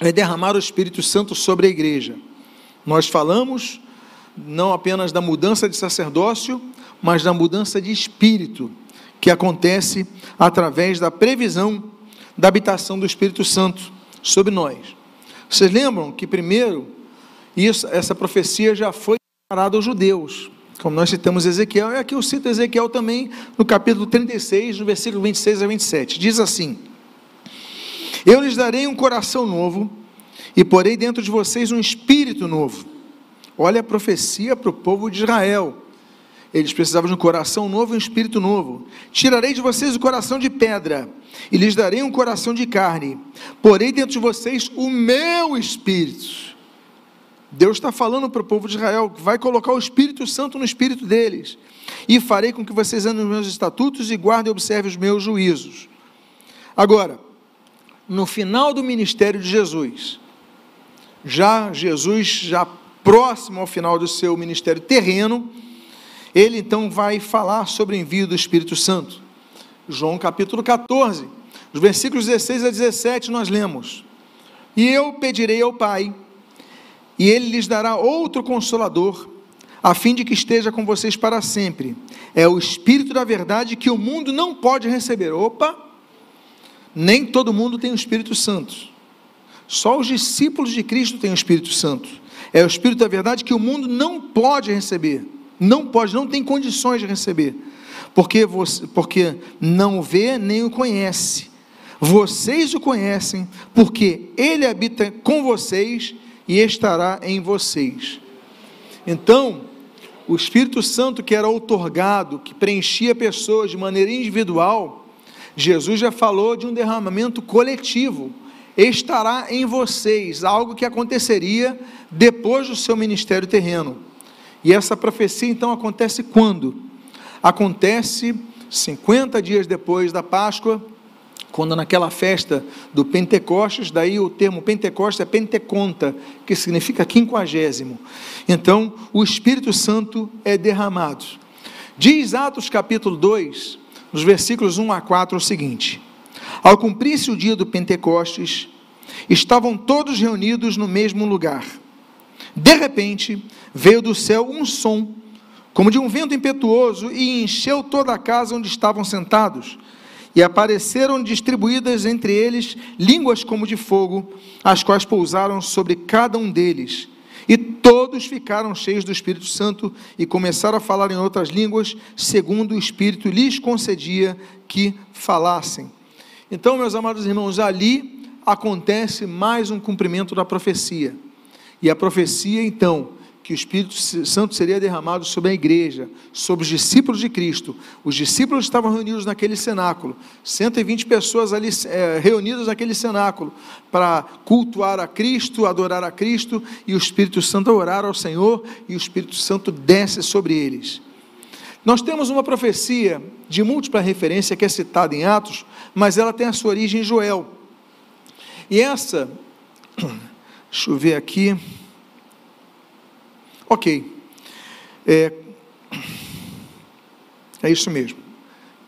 é derramar o Espírito Santo sobre a igreja. Nós falamos não apenas da mudança de sacerdócio, mas da mudança de espírito, que acontece através da previsão da habitação do Espírito Santo sobre nós. Vocês lembram que primeiro isso, essa profecia já foi parado aos judeus, como nós citamos Ezequiel, e aqui eu cito Ezequiel também no capítulo 36, no versículo 26 a 27. Diz assim: Eu lhes darei um coração novo, e porei dentro de vocês um espírito novo. Olha a profecia para o povo de Israel. Eles precisavam de um coração novo e um espírito novo. Tirarei de vocês o coração de pedra, e lhes darei um coração de carne. Porei dentro de vocês o meu espírito Deus está falando para o povo de Israel, vai colocar o Espírito Santo no espírito deles, e farei com que vocês andem nos meus estatutos e guardem e observem os meus juízos. Agora, no final do ministério de Jesus, já Jesus, já próximo ao final do seu ministério terreno, ele então vai falar sobre o envio do Espírito Santo. João capítulo 14, os versículos 16 a 17 nós lemos: E eu pedirei ao Pai, e ele lhes dará outro consolador, a fim de que esteja com vocês para sempre. É o Espírito da verdade que o mundo não pode receber. Opa! Nem todo mundo tem o Espírito Santo. Só os discípulos de Cristo têm o Espírito Santo. É o Espírito da verdade que o mundo não pode receber. Não pode, não tem condições de receber. Porque, você, porque não vê nem o conhece. Vocês o conhecem, porque ele habita com vocês e estará em vocês. Então, o Espírito Santo que era outorgado, que preenchia pessoas de maneira individual, Jesus já falou de um derramamento coletivo. Estará em vocês, algo que aconteceria depois do seu ministério terreno. E essa profecia então acontece quando? Acontece 50 dias depois da Páscoa, quando naquela festa do Pentecostes, daí o termo Pentecostes é Penteconta, que significa quinquagésimo. Então, o Espírito Santo é derramado. Diz Atos capítulo 2, nos versículos 1 a 4, o seguinte: Ao cumprir-se o dia do Pentecostes, estavam todos reunidos no mesmo lugar. De repente, veio do céu um som, como de um vento impetuoso, e encheu toda a casa onde estavam sentados e apareceram distribuídas entre eles línguas como de fogo, as quais pousaram sobre cada um deles. E todos ficaram cheios do Espírito Santo e começaram a falar em outras línguas, segundo o Espírito lhes concedia que falassem. Então, meus amados irmãos, ali acontece mais um cumprimento da profecia. E a profecia, então, que o Espírito Santo seria derramado sobre a igreja, sobre os discípulos de Cristo. Os discípulos estavam reunidos naquele cenáculo, 120 pessoas ali é, reunidas naquele cenáculo, para cultuar a Cristo, adorar a Cristo, e o Espírito Santo orar ao Senhor, e o Espírito Santo desce sobre eles. Nós temos uma profecia de múltipla referência que é citada em Atos, mas ela tem a sua origem em Joel. E essa, deixa eu ver aqui. Ok. É, é isso mesmo.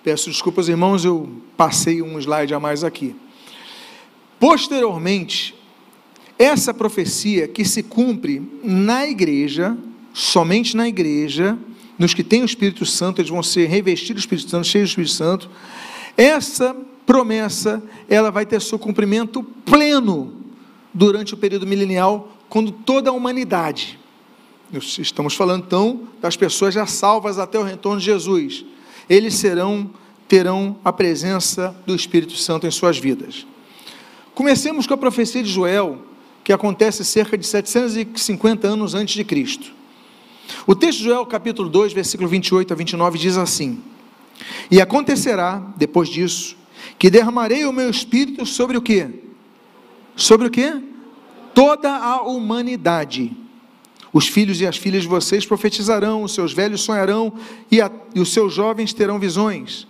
Peço desculpas, irmãos, eu passei um slide a mais aqui. Posteriormente, essa profecia que se cumpre na igreja, somente na igreja, nos que têm o Espírito Santo, eles vão ser revestidos do Espírito Santo, cheios do Espírito Santo. Essa promessa, ela vai ter seu cumprimento pleno durante o período milenial, quando toda a humanidade Estamos falando então das pessoas já salvas até o retorno de Jesus. Eles serão terão a presença do Espírito Santo em suas vidas. Comecemos com a profecia de Joel, que acontece cerca de 750 anos antes de Cristo. O texto de Joel, capítulo 2, versículo 28 a 29 diz assim: E acontecerá depois disso que derramarei o meu espírito sobre o quê? Sobre o quê? Toda a humanidade os filhos e as filhas de vocês profetizarão, os seus velhos sonharão e, a, e os seus jovens terão visões.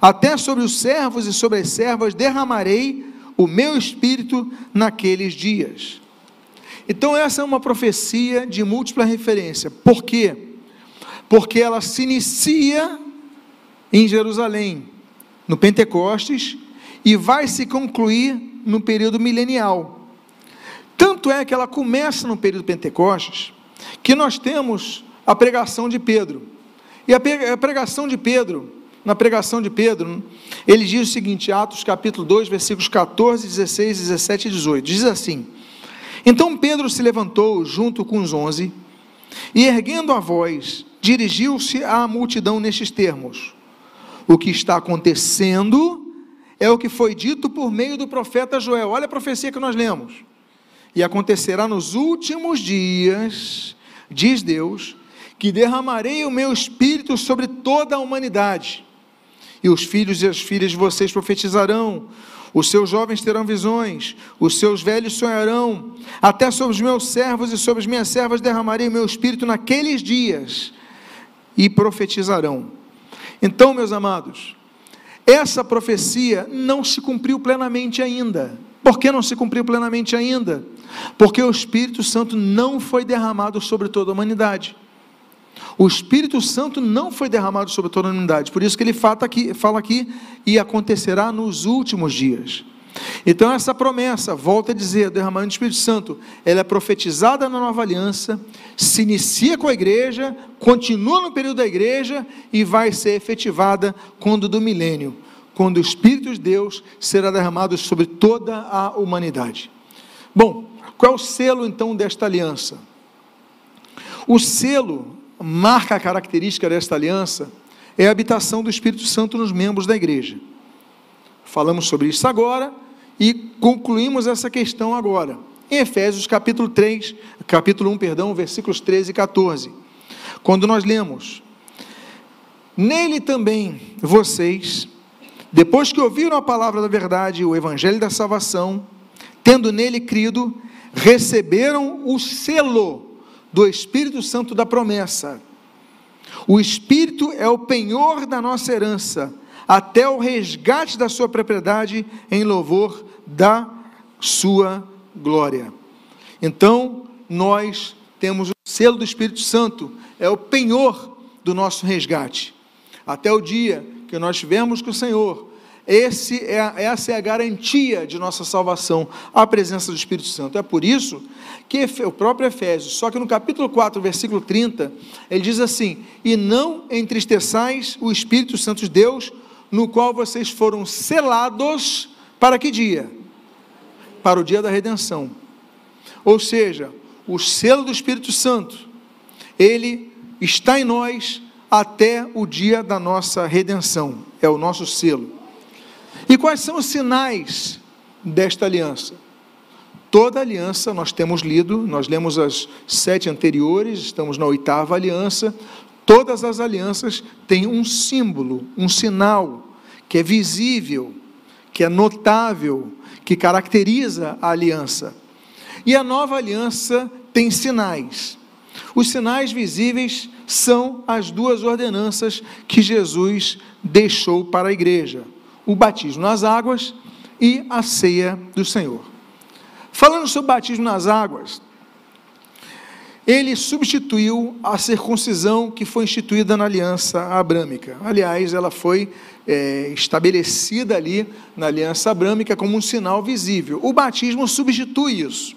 Até sobre os servos e sobre as servas derramarei o meu espírito naqueles dias. Então, essa é uma profecia de múltipla referência. Por quê? Porque ela se inicia em Jerusalém, no Pentecostes, e vai se concluir no período milenial. Tanto é que ela começa no período Pentecostes, que nós temos a pregação de Pedro. E a pregação de Pedro, na pregação de Pedro, ele diz o seguinte, Atos capítulo 2, versículos 14, 16, 17 e 18, diz assim, Então Pedro se levantou junto com os onze, e erguendo a voz, dirigiu-se à multidão nestes termos, o que está acontecendo é o que foi dito por meio do profeta Joel, olha a profecia que nós lemos, e acontecerá nos últimos dias diz Deus, que derramarei o meu espírito sobre toda a humanidade. E os filhos e as filhas de vocês profetizarão, Os seus jovens terão visões, os seus velhos sonharão, até sobre os meus servos e sobre as minhas servas derramarei o meu espírito naqueles dias e profetizarão. Então, meus amados, essa profecia não se cumpriu plenamente ainda. Por que não se cumpriu plenamente ainda? Porque o Espírito Santo não foi derramado sobre toda a humanidade. O Espírito Santo não foi derramado sobre toda a humanidade. Por isso que ele fala aqui, fala aqui e acontecerá nos últimos dias. Então, essa promessa, volta a dizer, derramamento do Espírito Santo, ela é profetizada na nova aliança, se inicia com a igreja, continua no período da igreja e vai ser efetivada quando do milênio, quando o Espírito de Deus será derramado sobre toda a humanidade. Bom, qual é o selo então desta aliança? O selo marca a característica desta aliança é a habitação do Espírito Santo nos membros da igreja. Falamos sobre isso agora e concluímos essa questão agora. Em Efésios capítulo 3, capítulo 1, perdão, versículos 13 e 14. Quando nós lemos: Nele também vocês, depois que ouviram a palavra da verdade, o evangelho da salvação, tendo nele crido, receberam o selo do Espírito Santo da promessa. O Espírito é o penhor da nossa herança até o resgate da sua propriedade em louvor da sua glória. Então, nós temos o selo do Espírito Santo, é o penhor do nosso resgate. Até o dia que nós estivermos com o Senhor, esse é, essa é a garantia de nossa salvação, a presença do Espírito Santo. É por isso que o próprio Efésios, só que no capítulo 4, versículo 30, ele diz assim: E não entristeçais o Espírito Santo de Deus, no qual vocês foram selados para que dia? Para o dia da redenção. Ou seja, o selo do Espírito Santo, ele está em nós até o dia da nossa redenção, é o nosso selo. E quais são os sinais desta aliança? Toda aliança nós temos lido, nós lemos as sete anteriores, estamos na oitava aliança. Todas as alianças têm um símbolo, um sinal que é visível, que é notável, que caracteriza a aliança. E a nova aliança tem sinais. Os sinais visíveis são as duas ordenanças que Jesus deixou para a igreja: o batismo nas águas e a ceia do Senhor. Falando sobre o batismo nas águas, ele substituiu a circuncisão que foi instituída na aliança abrâmica. Aliás, ela foi é, estabelecida ali na aliança abrâmica como um sinal visível. O batismo substitui isso.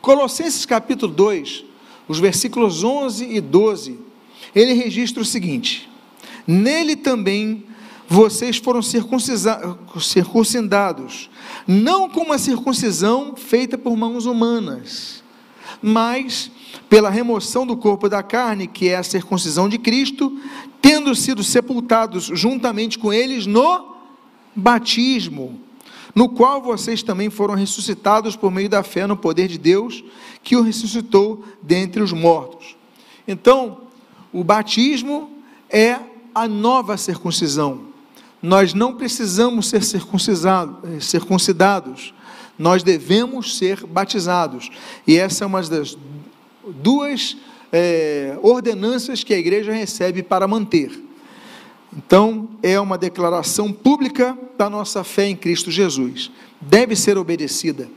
Colossenses capítulo 2, os versículos 11 e 12, ele registra o seguinte: Nele também vocês foram circuncidados, não com uma circuncisão feita por mãos humanas, mas pela remoção do corpo da carne, que é a circuncisão de Cristo, tendo sido sepultados juntamente com eles no batismo, no qual vocês também foram ressuscitados por meio da fé no poder de Deus, que o ressuscitou dentre os mortos. Então, o batismo é a nova circuncisão. Nós não precisamos ser circuncidados, nós devemos ser batizados. E essa é uma das duas é, ordenanças que a igreja recebe para manter. Então, é uma declaração pública da nossa fé em Cristo Jesus. Deve ser obedecida.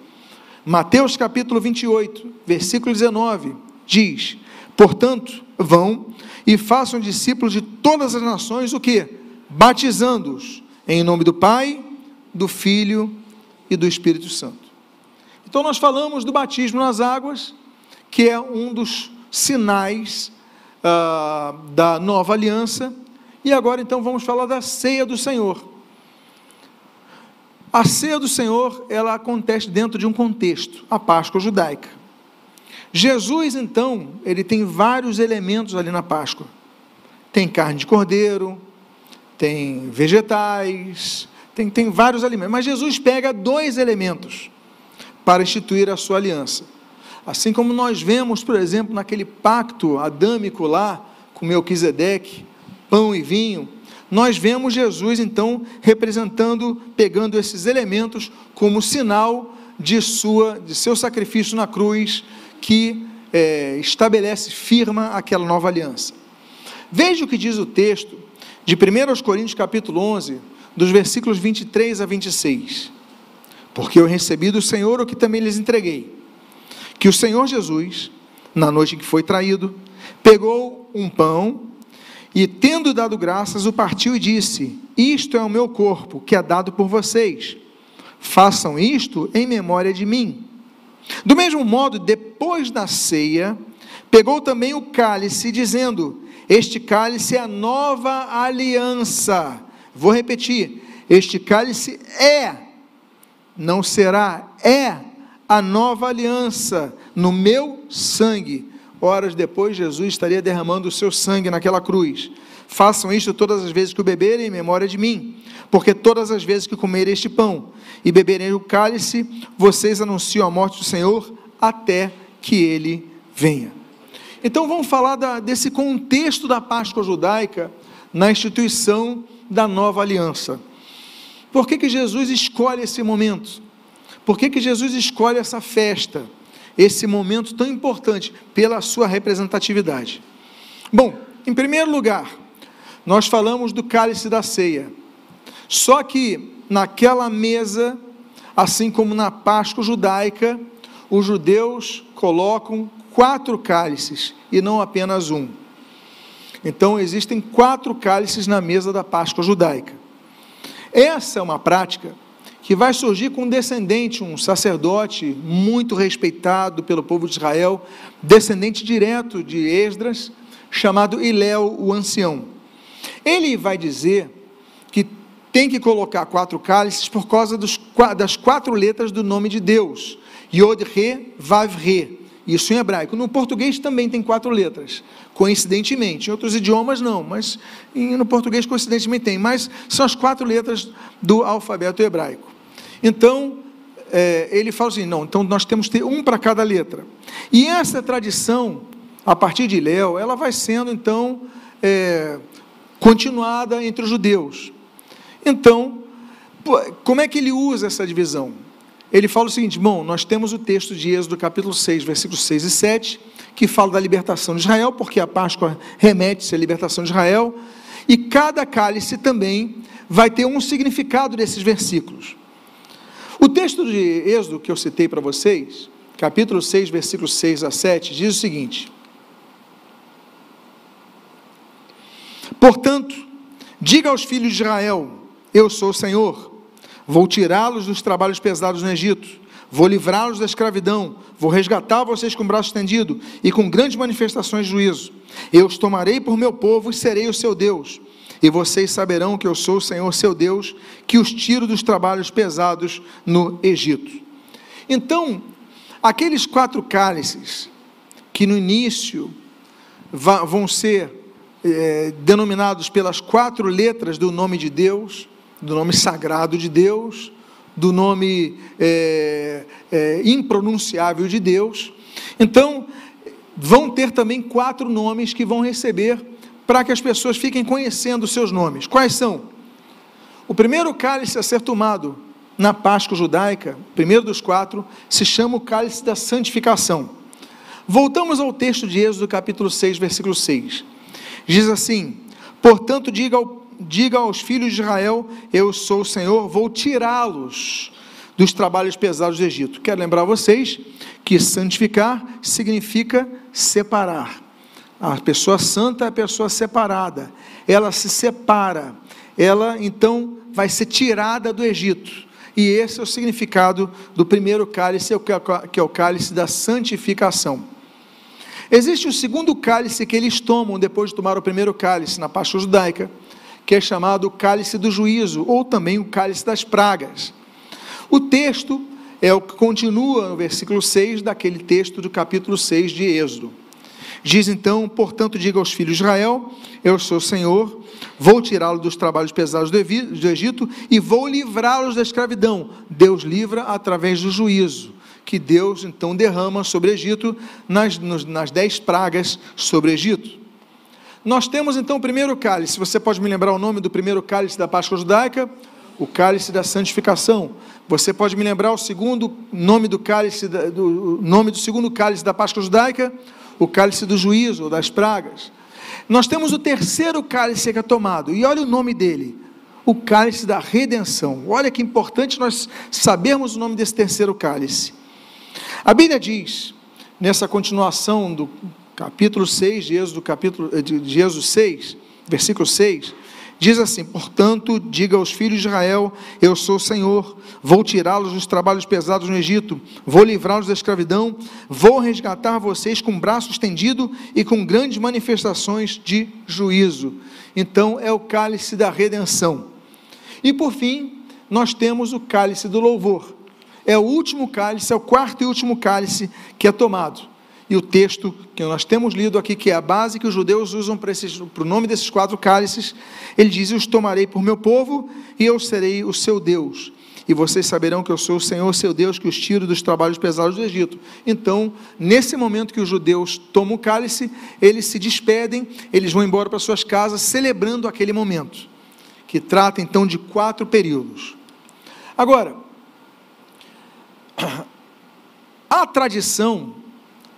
Mateus capítulo 28, versículo 19, diz: Portanto, vão e façam discípulos de todas as nações, o que? Batizando-os em nome do Pai, do Filho e do Espírito Santo. Então, nós falamos do batismo nas águas, que é um dos sinais ah, da nova aliança. E agora então vamos falar da ceia do Senhor. A ceia do Senhor, ela acontece dentro de um contexto, a Páscoa judaica. Jesus, então, ele tem vários elementos ali na Páscoa. Tem carne de cordeiro, tem vegetais, tem, tem vários alimentos. Mas Jesus pega dois elementos para instituir a sua aliança. Assim como nós vemos, por exemplo, naquele pacto adâmico lá com Melquisedeque, pão e vinho, nós vemos Jesus então representando, pegando esses elementos como sinal de sua, de seu sacrifício na cruz, que é, estabelece, firma aquela nova aliança. Veja o que diz o texto de 1 Coríntios capítulo 11, dos versículos 23 a 26. Porque eu recebi do Senhor o que também lhes entreguei, que o Senhor Jesus, na noite em que foi traído, pegou um pão e, tendo dado graças, o partiu e disse: Isto é o meu corpo, que é dado por vocês. Façam isto em memória de mim. Do mesmo modo, depois da ceia, pegou também o cálice, dizendo: Este cálice é a nova aliança. Vou repetir: Este cálice é, não será, é a nova aliança no meu sangue. Horas depois, Jesus estaria derramando o seu sangue naquela cruz. Façam isto todas as vezes que o beberem em memória de mim, porque todas as vezes que comerem este pão e beberem o cálice, vocês anunciam a morte do Senhor até que ele venha. Então vamos falar da, desse contexto da Páscoa judaica na instituição da nova aliança. Por que, que Jesus escolhe esse momento? Por que, que Jesus escolhe essa festa, esse momento tão importante, pela sua representatividade? Bom, em primeiro lugar, nós falamos do cálice da ceia. Só que naquela mesa, assim como na Páscoa judaica, os judeus colocam quatro cálices e não apenas um. Então existem quatro cálices na mesa da Páscoa judaica. Essa é uma prática que vai surgir com um descendente, um sacerdote muito respeitado pelo povo de Israel, descendente direto de Esdras, chamado Iléu, o ancião. Ele vai dizer que tem que colocar quatro cálices por causa dos, das quatro letras do nome de Deus. Yod, Re, Vav, Re. Isso em hebraico. No português também tem quatro letras, coincidentemente. Em outros idiomas não, mas no português coincidentemente tem. Mas são as quatro letras do alfabeto hebraico. Então, é, ele fala assim: não, então nós temos que ter um para cada letra. E essa tradição, a partir de Léo, ela vai sendo então é, continuada entre os judeus. Então, como é que ele usa essa divisão? Ele fala o seguinte: bom, nós temos o texto de Êxodo, capítulo 6, versículos 6 e 7, que fala da libertação de Israel, porque a Páscoa remete-se à libertação de Israel, e cada cálice também vai ter um significado desses versículos. O texto de Êxodo que eu citei para vocês, capítulo 6, versículos 6 a 7, diz o seguinte: Portanto, diga aos filhos de Israel, eu sou o Senhor. Vou tirá-los dos trabalhos pesados no Egito. Vou livrá-los da escravidão. Vou resgatar vocês com o braço estendido e com grandes manifestações de juízo. Eu os tomarei por meu povo e serei o seu Deus. E vocês saberão que eu sou o Senhor seu Deus, que os tiro dos trabalhos pesados no Egito. Então, aqueles quatro cálices que no início vão ser é, denominados pelas quatro letras do nome de Deus, do nome sagrado de Deus, do nome é, é, impronunciável de Deus. Então, vão ter também quatro nomes que vão receber para que as pessoas fiquem conhecendo os seus nomes. Quais são? O primeiro cálice a ser tomado na Páscoa judaica, primeiro dos quatro, se chama o cálice da santificação. Voltamos ao texto de Êxodo, capítulo 6, versículo 6. Diz assim: Portanto, diga ao diga aos filhos de Israel: Eu sou o Senhor, vou tirá-los dos trabalhos pesados do Egito. Quero lembrar vocês que santificar significa separar. A pessoa santa é a pessoa separada. Ela se separa. Ela então vai ser tirada do Egito. E esse é o significado do primeiro cálice, que é o cálice da santificação. Existe o segundo cálice que eles tomam depois de tomar o primeiro cálice na Páscoa judaica, que é chamado cálice do juízo, ou também o cálice das pragas. O texto é o que continua no versículo 6 daquele texto do capítulo 6 de Êxodo. Diz então: Portanto, diga aos filhos de Israel: Eu sou o Senhor, vou tirá-los dos trabalhos pesados do Egito e vou livrá-los da escravidão. Deus livra através do juízo, que Deus então derrama sobre o Egito nas, nas dez pragas sobre o Egito. nós temos então o primeiro cálice. Você pode me lembrar o nome do primeiro cálice da Páscoa judaica? O cálice da santificação. Você pode me lembrar o segundo nome do cálice do nome do segundo cálice da Páscoa judaica? O cálice do juízo ou das pragas. Nós temos o terceiro cálice que é tomado. E olha o nome dele: o cálice da redenção. Olha que importante nós sabermos o nome desse terceiro cálice. A Bíblia diz, nessa continuação do capítulo 6 de Êxodo, capítulo, eh, de Êxodo 6, versículo 6, diz assim: Portanto, diga aos filhos de Israel: Eu sou o Senhor, vou tirá-los dos trabalhos pesados no Egito, vou livrá-los da escravidão, vou resgatar vocês com braço estendido e com grandes manifestações de juízo. Então, é o cálice da redenção. E por fim, nós temos o cálice do louvor. É o último cálice, é o quarto e último cálice que é tomado. E o texto que nós temos lido aqui, que é a base que os judeus usam para, esses, para o nome desses quatro cálices, ele diz: os tomarei por meu povo e eu serei o seu Deus. E vocês saberão que eu sou o Senhor, seu Deus, que os tiro dos trabalhos pesados do Egito. Então, nesse momento que os judeus tomam o cálice, eles se despedem, eles vão embora para suas casas, celebrando aquele momento, que trata então de quatro períodos. Agora, a tradição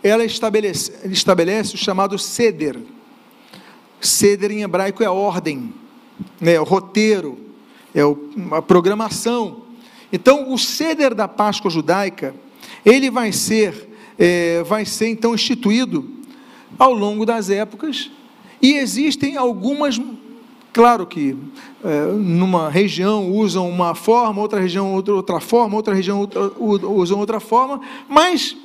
ela estabelece, estabelece o chamado ceder. Ceder em hebraico é ordem, é o roteiro, é a programação. Então, o ceder da Páscoa judaica, ele vai ser, é, vai ser então instituído ao longo das épocas, e existem algumas, claro que é, numa região usam uma forma, outra região outra, outra forma, outra região outra, usam outra forma, mas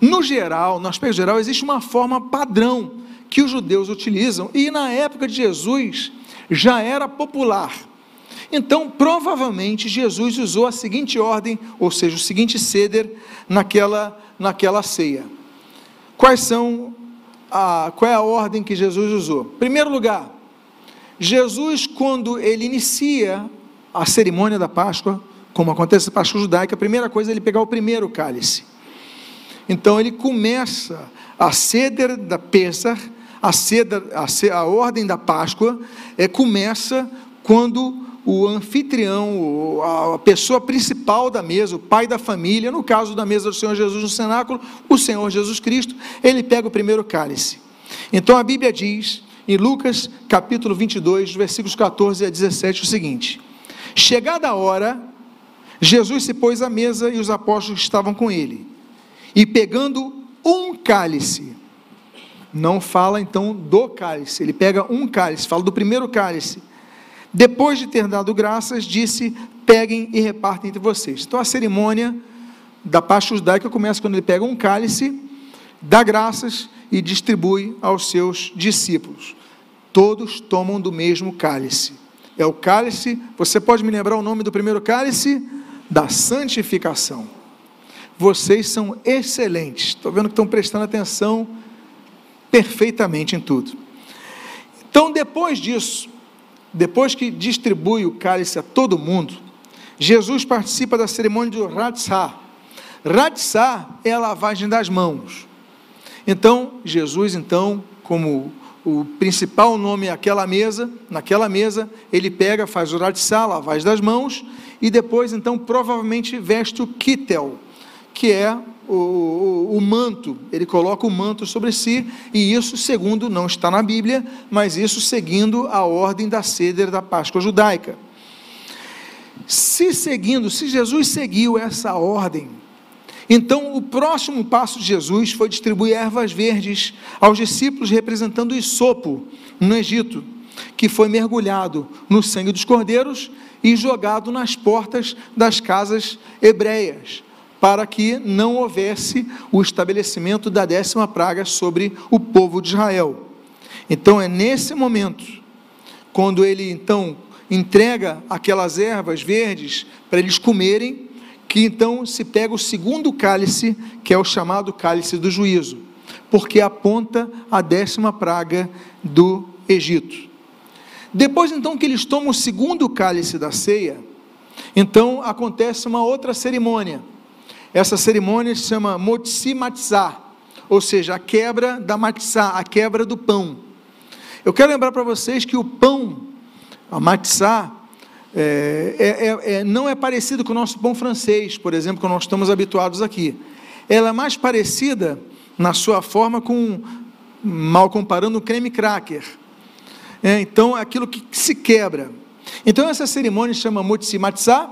no geral, no aspecto geral, existe uma forma padrão que os judeus utilizam e na época de Jesus já era popular. Então, provavelmente, Jesus usou a seguinte ordem, ou seja, o seguinte ceder naquela, naquela ceia. Quais são a, qual é a ordem que Jesus usou? Primeiro lugar, Jesus, quando ele inicia a cerimônia da Páscoa, como acontece na Páscoa judaica, a primeira coisa é ele pegar o primeiro cálice. Então ele começa a ceder da Pesach, a, ceder, a, a ordem da Páscoa, é, começa quando o anfitrião, a pessoa principal da mesa, o pai da família, no caso da mesa do Senhor Jesus no cenáculo, o Senhor Jesus Cristo, ele pega o primeiro cálice. Então a Bíblia diz, em Lucas capítulo 22, versículos 14 a 17, o seguinte: Chegada a hora, Jesus se pôs à mesa e os apóstolos estavam com ele. E pegando um cálice, não fala então do cálice, ele pega um cálice, fala do primeiro cálice. Depois de ter dado graças, disse: peguem e repartem entre vocês. Então a cerimônia da Páscoa judaica começa quando ele pega um cálice, dá graças e distribui aos seus discípulos. Todos tomam do mesmo cálice. É o cálice, você pode me lembrar o nome do primeiro cálice? Da santificação. Vocês são excelentes. Estou vendo que estão prestando atenção perfeitamente em tudo. Então, depois disso, depois que distribui o cálice a todo mundo, Jesus participa da cerimônia do Ratzah. Ratzah é a lavagem das mãos. Então, Jesus, então, como o principal nome aquela mesa, naquela mesa, ele pega, faz o Ratzah, lavagem das mãos, e depois, então, provavelmente veste o Kittel, que é o, o, o, manto, ele coloca o manto sobre si, e isso, segundo, não está na Bíblia, mas isso seguindo a ordem da ceder da Páscoa judaica. Se seguindo, se Jesus seguiu essa ordem, então o próximo passo de Jesus foi distribuir ervas verdes aos discípulos, representando o isopo no Egito, que foi mergulhado no sangue dos cordeiros e jogado nas portas das casas hebreias para que não houvesse o estabelecimento da décima praga sobre o povo de Israel. Então é nesse momento, quando ele então entrega aquelas ervas verdes para eles comerem, que então se pega o segundo cálice, que é o chamado cálice do juízo, porque aponta a décima praga do Egito. Depois então que eles tomam o segundo cálice da ceia, então acontece uma outra cerimônia essa cerimônia se chama Motsi Matzah, ou seja, a quebra da matzah, a quebra do pão. Eu quero lembrar para vocês que o pão, a matzá, é, é, é, é, não é parecido com o nosso pão francês, por exemplo, que nós estamos habituados aqui. Ela é mais parecida na sua forma com, mal comparando, o creme cracker. É, então, aquilo que se quebra. Então, essa cerimônia se chama Mutsi Matzah,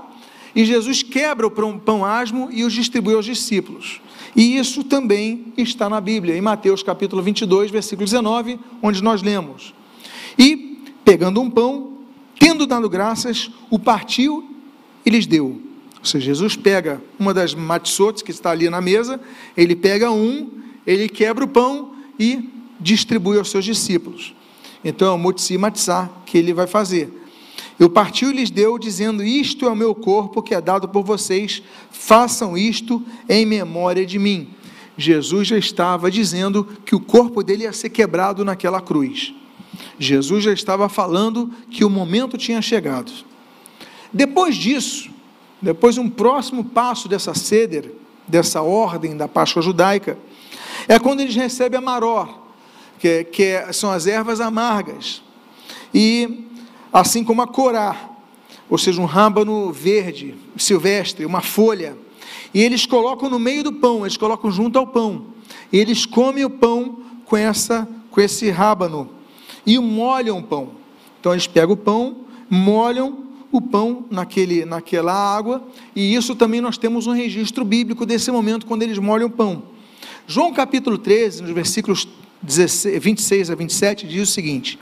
e Jesus quebra o pão asmo e os distribui aos discípulos. E isso também está na Bíblia, em Mateus capítulo 22, versículo 19, onde nós lemos. E, pegando um pão, tendo dado graças, o partiu e lhes deu. Ou seja, Jesus pega uma das matzot que está ali na mesa, ele pega um, ele quebra o pão e distribui aos seus discípulos. Então é o mutsi matzah que ele vai fazer. Eu partiu e lhes deu, dizendo: Isto é o meu corpo que é dado por vocês, façam isto em memória de mim. Jesus já estava dizendo que o corpo dele ia ser quebrado naquela cruz. Jesus já estava falando que o momento tinha chegado. Depois disso, depois um próximo passo dessa ceder, dessa ordem da Páscoa judaica, é quando eles recebem a maror, que, que são as ervas amargas. E assim como a corá, ou seja, um rábano verde, silvestre, uma folha, e eles colocam no meio do pão, eles colocam junto ao pão, e eles comem o pão com, essa, com esse rábano, e molham o pão. Então eles pegam o pão, molham o pão naquele, naquela água, e isso também nós temos um registro bíblico desse momento, quando eles molham o pão. João capítulo 13, nos versículos 16, 26 a 27, diz o seguinte: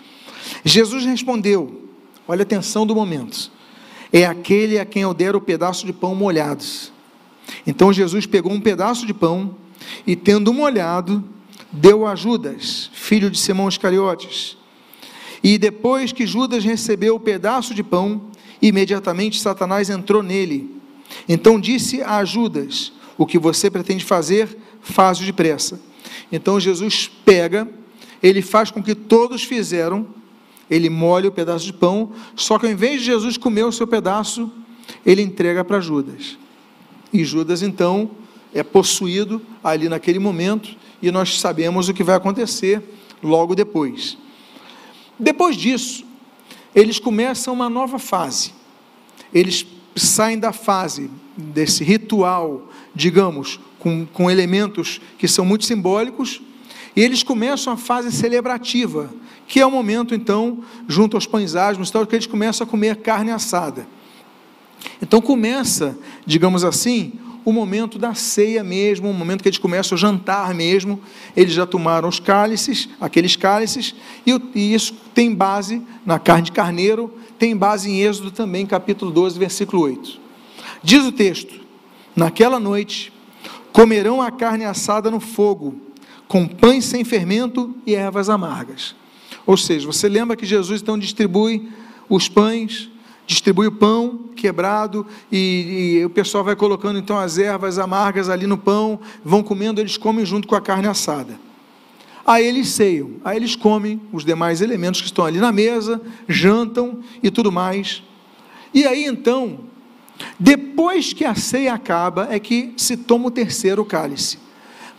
Jesus respondeu, Olha a atenção do momento. É aquele a quem eu der o pedaço de pão molhado. Então Jesus pegou um pedaço de pão e, tendo molhado, deu a Judas, filho de Simão Iscariotes. E depois que Judas recebeu o pedaço de pão, imediatamente Satanás entrou nele. Então disse a Judas: O que você pretende fazer, faz-o depressa. Então Jesus pega, ele faz com que todos fizeram ele molha o pedaço de pão, só que ao invés de Jesus comer o seu pedaço, ele entrega para Judas. E Judas então é possuído ali naquele momento, e nós sabemos o que vai acontecer logo depois. Depois disso, eles começam uma nova fase. Eles saem da fase desse ritual, digamos, com, com elementos que são muito simbólicos, e eles começam a fase celebrativa, que é o momento, então, junto aos pães asmos, que eles começam a comer carne assada. Então começa, digamos assim, o momento da ceia mesmo, o momento que eles começam a jantar mesmo. Eles já tomaram os cálices, aqueles cálices, e, e isso tem base na carne de carneiro, tem base em Êxodo também, capítulo 12, versículo 8. Diz o texto: Naquela noite comerão a carne assada no fogo, com pães sem fermento e ervas amargas. Ou seja, você lembra que Jesus então distribui os pães, distribui o pão quebrado e, e, o pessoal vai colocando então as ervas amargas ali no pão, vão comendo, eles comem junto com a carne assada. Aí eles ceiam, aí eles comem os demais elementos que estão ali na mesa, jantam e tudo mais. E aí então, depois que a ceia acaba, é que se toma o terceiro cálice.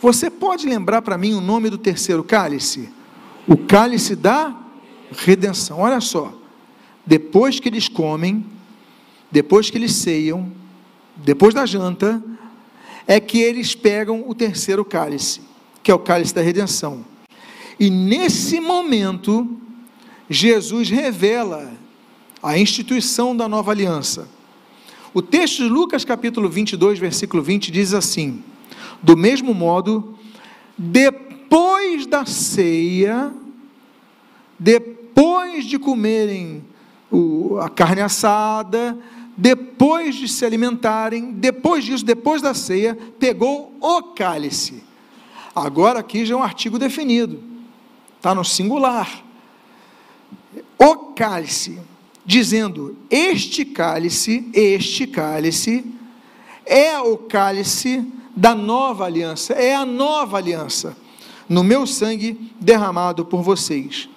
Você pode lembrar para mim o nome do terceiro cálice? O cálice da redenção. Olha só. Depois que eles comem, depois que eles ceiam, depois da janta, é que eles pegam o terceiro cálice, que é o cálice da redenção. E nesse momento, Jesus revela a instituição da nova aliança. O texto de Lucas capítulo 22, versículo 20 diz assim: do mesmo modo, depois da ceia, depois de comerem a carne assada, depois de se alimentarem, depois disso, depois da ceia, pegou o cálice. Agora aqui já é um artigo definido, está no singular. O cálice, dizendo: Este cálice, este cálice, é o cálice da nova aliança, é a nova aliança, no meu sangue derramado por vocês.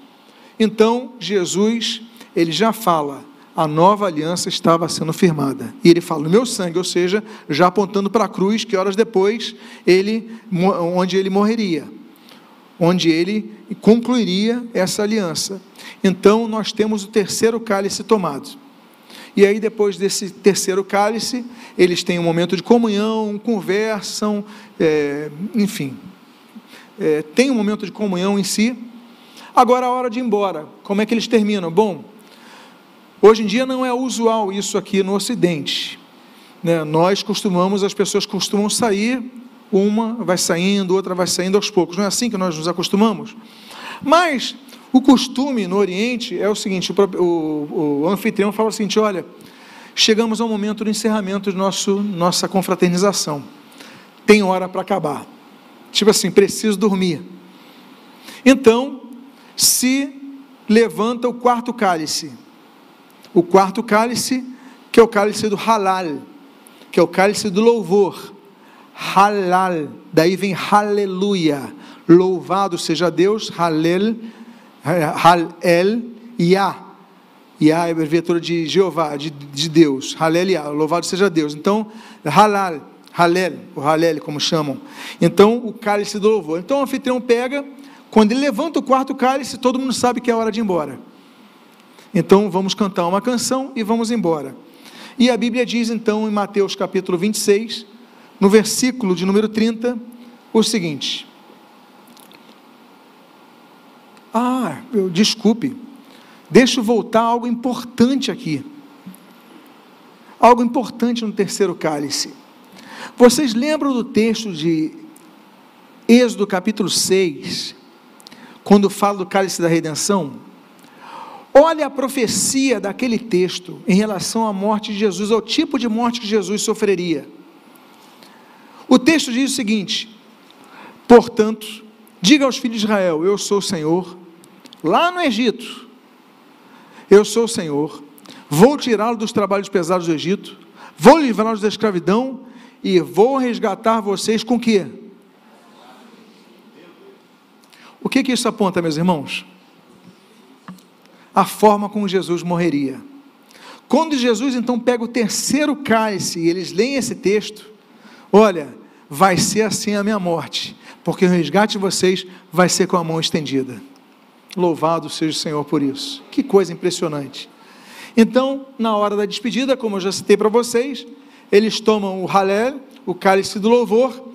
Então, Jesus, ele já fala, a nova aliança estava sendo firmada. E ele fala, no meu sangue, ou seja, já apontando para a cruz, que horas depois, ele, onde ele morreria. onde ele concluiria essa aliança. Então nós temos o terceiro cálice tomado. E aí, depois desse terceiro cálice, eles têm um momento de comunhão, conversam, é, enfim, é, tem um momento de comunhão em si. Agora a hora de ir embora. Como é que eles terminam? Bom, hoje em dia não é usual isso aqui no Ocidente. Né? Nós costumamos, as pessoas costumam sair, uma vai saindo, outra vai saindo aos poucos. Não é assim que nós nos acostumamos? Mas o costume no Oriente é o seguinte: o, o, o anfitrião fala o seguinte: olha, chegamos ao momento do encerramento de nosso, nossa confraternização. Tem hora para acabar. Tipo assim, preciso dormir. Então, se levanta o quarto cálice. O quarto cálice, que é o cálice do halal, que é o cálice do louvor. Halal, daí vem aleluia. Louvado seja Deus, halel, halel, Yah. Yah é a abreviatura de Jeová, de, de Deus. Halel, Yah, louvado seja Deus. Então, halal Halel, o Halel, como chamam. Então, o cálice do louvor. Então, o anfitrião pega, quando ele levanta o quarto cálice, todo mundo sabe que é hora de ir embora. Então, vamos cantar uma canção e vamos embora. E a Bíblia diz, então, em Mateus capítulo 26, no versículo de número 30, o seguinte. Ah, eu, desculpe, deixa eu voltar algo importante aqui. Algo importante no terceiro cálice. Vocês lembram do texto de Êxodo capítulo 6, quando fala do cálice da redenção? Olha a profecia daquele texto em relação à morte de Jesus, ao tipo de morte que Jesus sofreria. O texto diz o seguinte: Portanto, diga aos filhos de Israel: Eu sou o Senhor, lá no Egito, eu sou o Senhor, vou tirá-lo dos trabalhos pesados do Egito, vou livrá-los da escravidão e vou resgatar vocês com quê? O que, que isso aponta, meus irmãos? A forma como Jesus morreria. Quando Jesus então pega o terceiro cálice e eles leem esse texto, olha, vai ser assim a minha morte, porque o resgate de vocês vai ser com a mão estendida. Louvado seja o Senhor por isso. Que coisa impressionante. Então, na hora da despedida, como eu já citei para vocês, eles tomam o Halel, o cálice do louvor,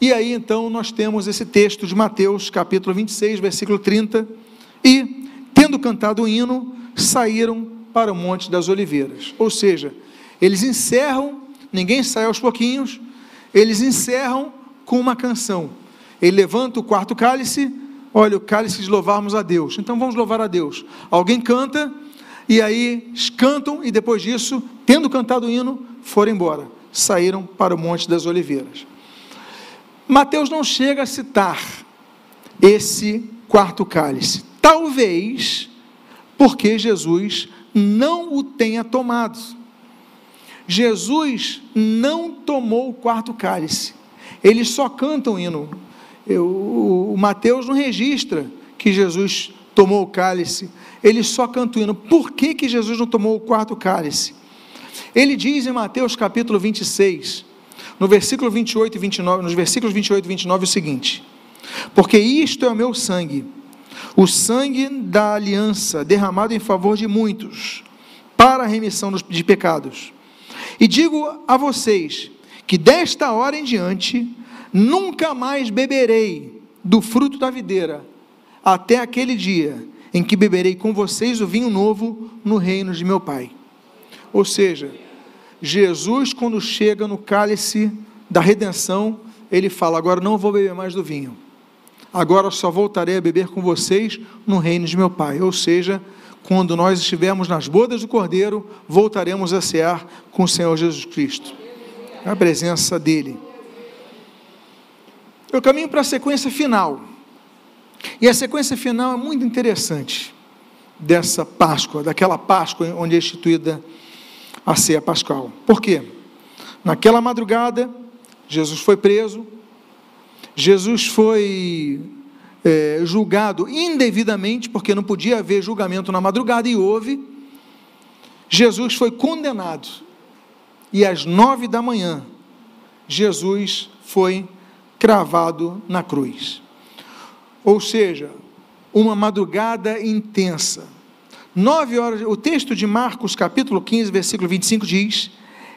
e aí então nós temos esse texto de Mateus, capítulo 26, versículo 30, e, tendo cantado o hino, saíram para o Monte das Oliveiras. Ou seja, eles encerram, ninguém sai aos pouquinhos, eles encerram com uma canção. Ele levanta o quarto cálice, olha, o cálice de louvarmos a Deus. Então vamos louvar a Deus. Alguém canta, e aí cantam, e depois disso, tendo cantado o hino, foram embora, saíram para o Monte das Oliveiras. Mateus não chega a citar esse quarto cálice, talvez porque Jesus não o tenha tomado. Jesus não tomou o quarto cálice, eles só cantam o hino. Eu, o Mateus não registra que Jesus tomou o cálice, ele só hino. Por que, que Jesus não tomou o quarto cálice? Ele diz em Mateus capítulo 26, no versículo 28 e 29, nos versículos 28 e 29 o seguinte: Porque isto é o meu sangue, o sangue da aliança derramado em favor de muitos, para a remissão de pecados. E digo a vocês que desta hora em diante nunca mais beberei do fruto da videira, até aquele dia em que beberei com vocês o vinho novo no reino de meu Pai. Ou seja, Jesus, quando chega no cálice da redenção, ele fala: Agora não vou beber mais do vinho, agora só voltarei a beber com vocês no reino de meu Pai. Ou seja, quando nós estivermos nas bodas do Cordeiro, voltaremos a cear com o Senhor Jesus Cristo, a presença dele. Eu caminho para a sequência final. E a sequência final é muito interessante dessa Páscoa, daquela Páscoa onde é instituída a ceia pascal. Por quê? Naquela madrugada, Jesus foi preso, Jesus foi é, julgado indevidamente, porque não podia haver julgamento na madrugada, e houve. Jesus foi condenado, e às nove da manhã, Jesus foi cravado na cruz. ou seja, uma madrugada intensa. Nove horas, o texto de Marcos, capítulo 15, versículo 25 diz: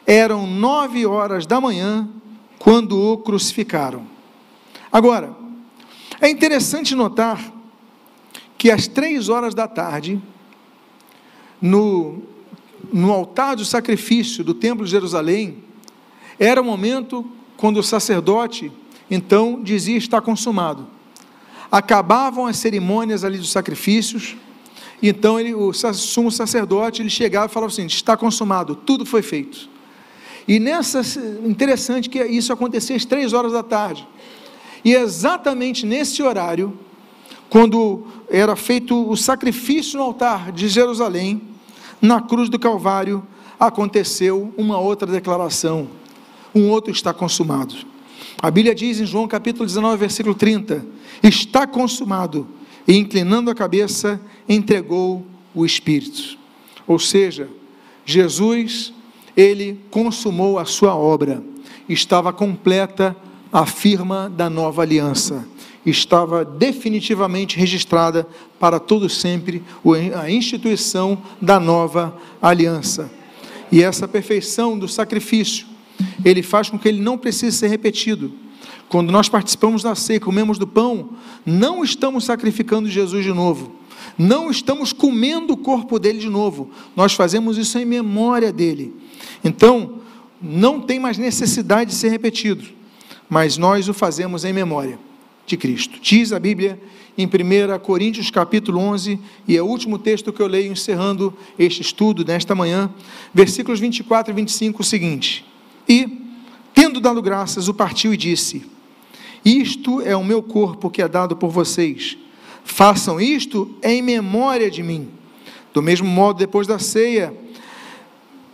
Eram nove horas da manhã quando o crucificaram. Agora, é interessante notar que às três horas da tarde, no, no altar do sacrifício do Templo de Jerusalém, era o momento quando o sacerdote, então, dizia está consumado. Acabavam as cerimônias ali dos sacrifícios, então ele, o sumo sacerdote ele chegava e falava assim: está consumado, tudo foi feito. E nessa, interessante que isso acontecia às três horas da tarde. E exatamente nesse horário, quando era feito o sacrifício no altar de Jerusalém, na cruz do Calvário, aconteceu uma outra declaração. Um outro está consumado. A Bíblia diz em João capítulo 19, versículo 30: Está consumado. E inclinando a cabeça, entregou o Espírito. Ou seja, Jesus, ele consumou a sua obra. Estava completa a firma da nova aliança. Estava definitivamente registrada para todo sempre a instituição da nova aliança. E essa perfeição do sacrifício, ele faz com que ele não precise ser repetido. Quando nós participamos da ceia, comemos do pão, não estamos sacrificando Jesus de novo. Não estamos comendo o corpo dele de novo. Nós fazemos isso em memória dele. Então, não tem mais necessidade de ser repetido mas nós o fazemos em memória de Cristo. Diz a Bíblia em 1 Coríntios capítulo 11, e é o último texto que eu leio encerrando este estudo nesta manhã, versículos 24 e 25, o seguinte: E, tendo dado graças, o partiu e disse: Isto é o meu corpo que é dado por vocês. Façam isto em memória de mim. Do mesmo modo, depois da ceia,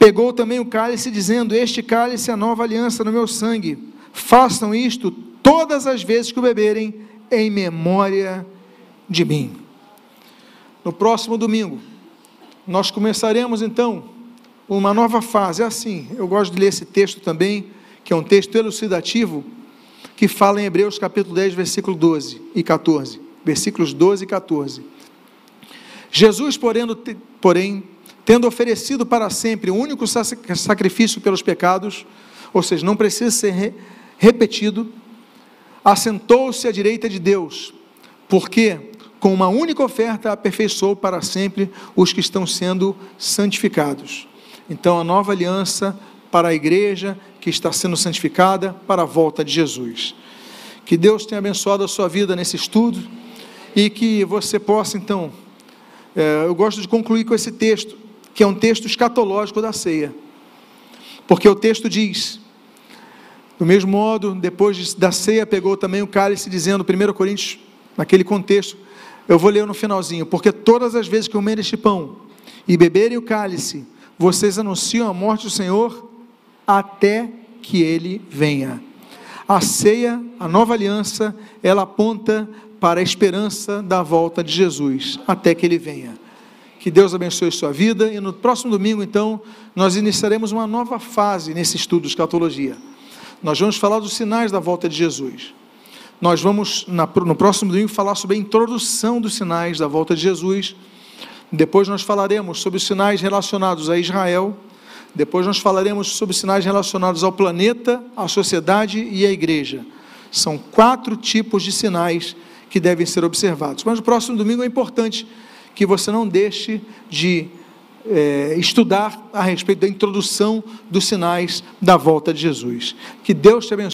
pegou também o cálice, dizendo: Este cálice é a nova aliança no meu sangue. Façam isto todas as vezes que o beberem, em memória de mim. No próximo domingo, nós começaremos então uma nova fase. É assim, eu gosto de ler esse texto também, que é um texto elucidativo, que fala em Hebreus capítulo 10, versículo 12 e 14. Versículos 12 e 14. Jesus, porém, porém tendo oferecido para sempre o único sacrifício pelos pecados, ou seja, não precisa ser repetido, assentou-se à direita de Deus, porque com uma única oferta aperfeiçoou para sempre os que estão sendo santificados. Então, a nova aliança para a igreja que está sendo santificada para a volta de Jesus. Que Deus tenha abençoado a sua vida nesse estudo e que você possa, então, é, eu gosto de concluir com esse texto, que é um texto escatológico da ceia, porque o texto diz: do mesmo modo, depois da ceia, pegou também o cálice, dizendo, 1 Coríntios, naquele contexto, eu vou ler no finalzinho, porque todas as vezes que comerem este pão e beberem o cálice, vocês anunciam a morte do Senhor até que ele venha. A ceia, a nova aliança, ela aponta para a esperança da volta de Jesus, até que ele venha. Que Deus abençoe sua vida e no próximo domingo, então, nós iniciaremos uma nova fase nesse estudo de escatologia. Nós vamos falar dos sinais da volta de Jesus. Nós vamos, no próximo domingo, falar sobre a introdução dos sinais da volta de Jesus. Depois nós falaremos sobre os sinais relacionados a Israel. Depois nós falaremos sobre sinais relacionados ao planeta, à sociedade e à igreja. São quatro tipos de sinais que devem ser observados. Mas no próximo domingo é importante que você não deixe de é, estudar a respeito da introdução dos sinais da volta de Jesus. Que Deus te abençoe.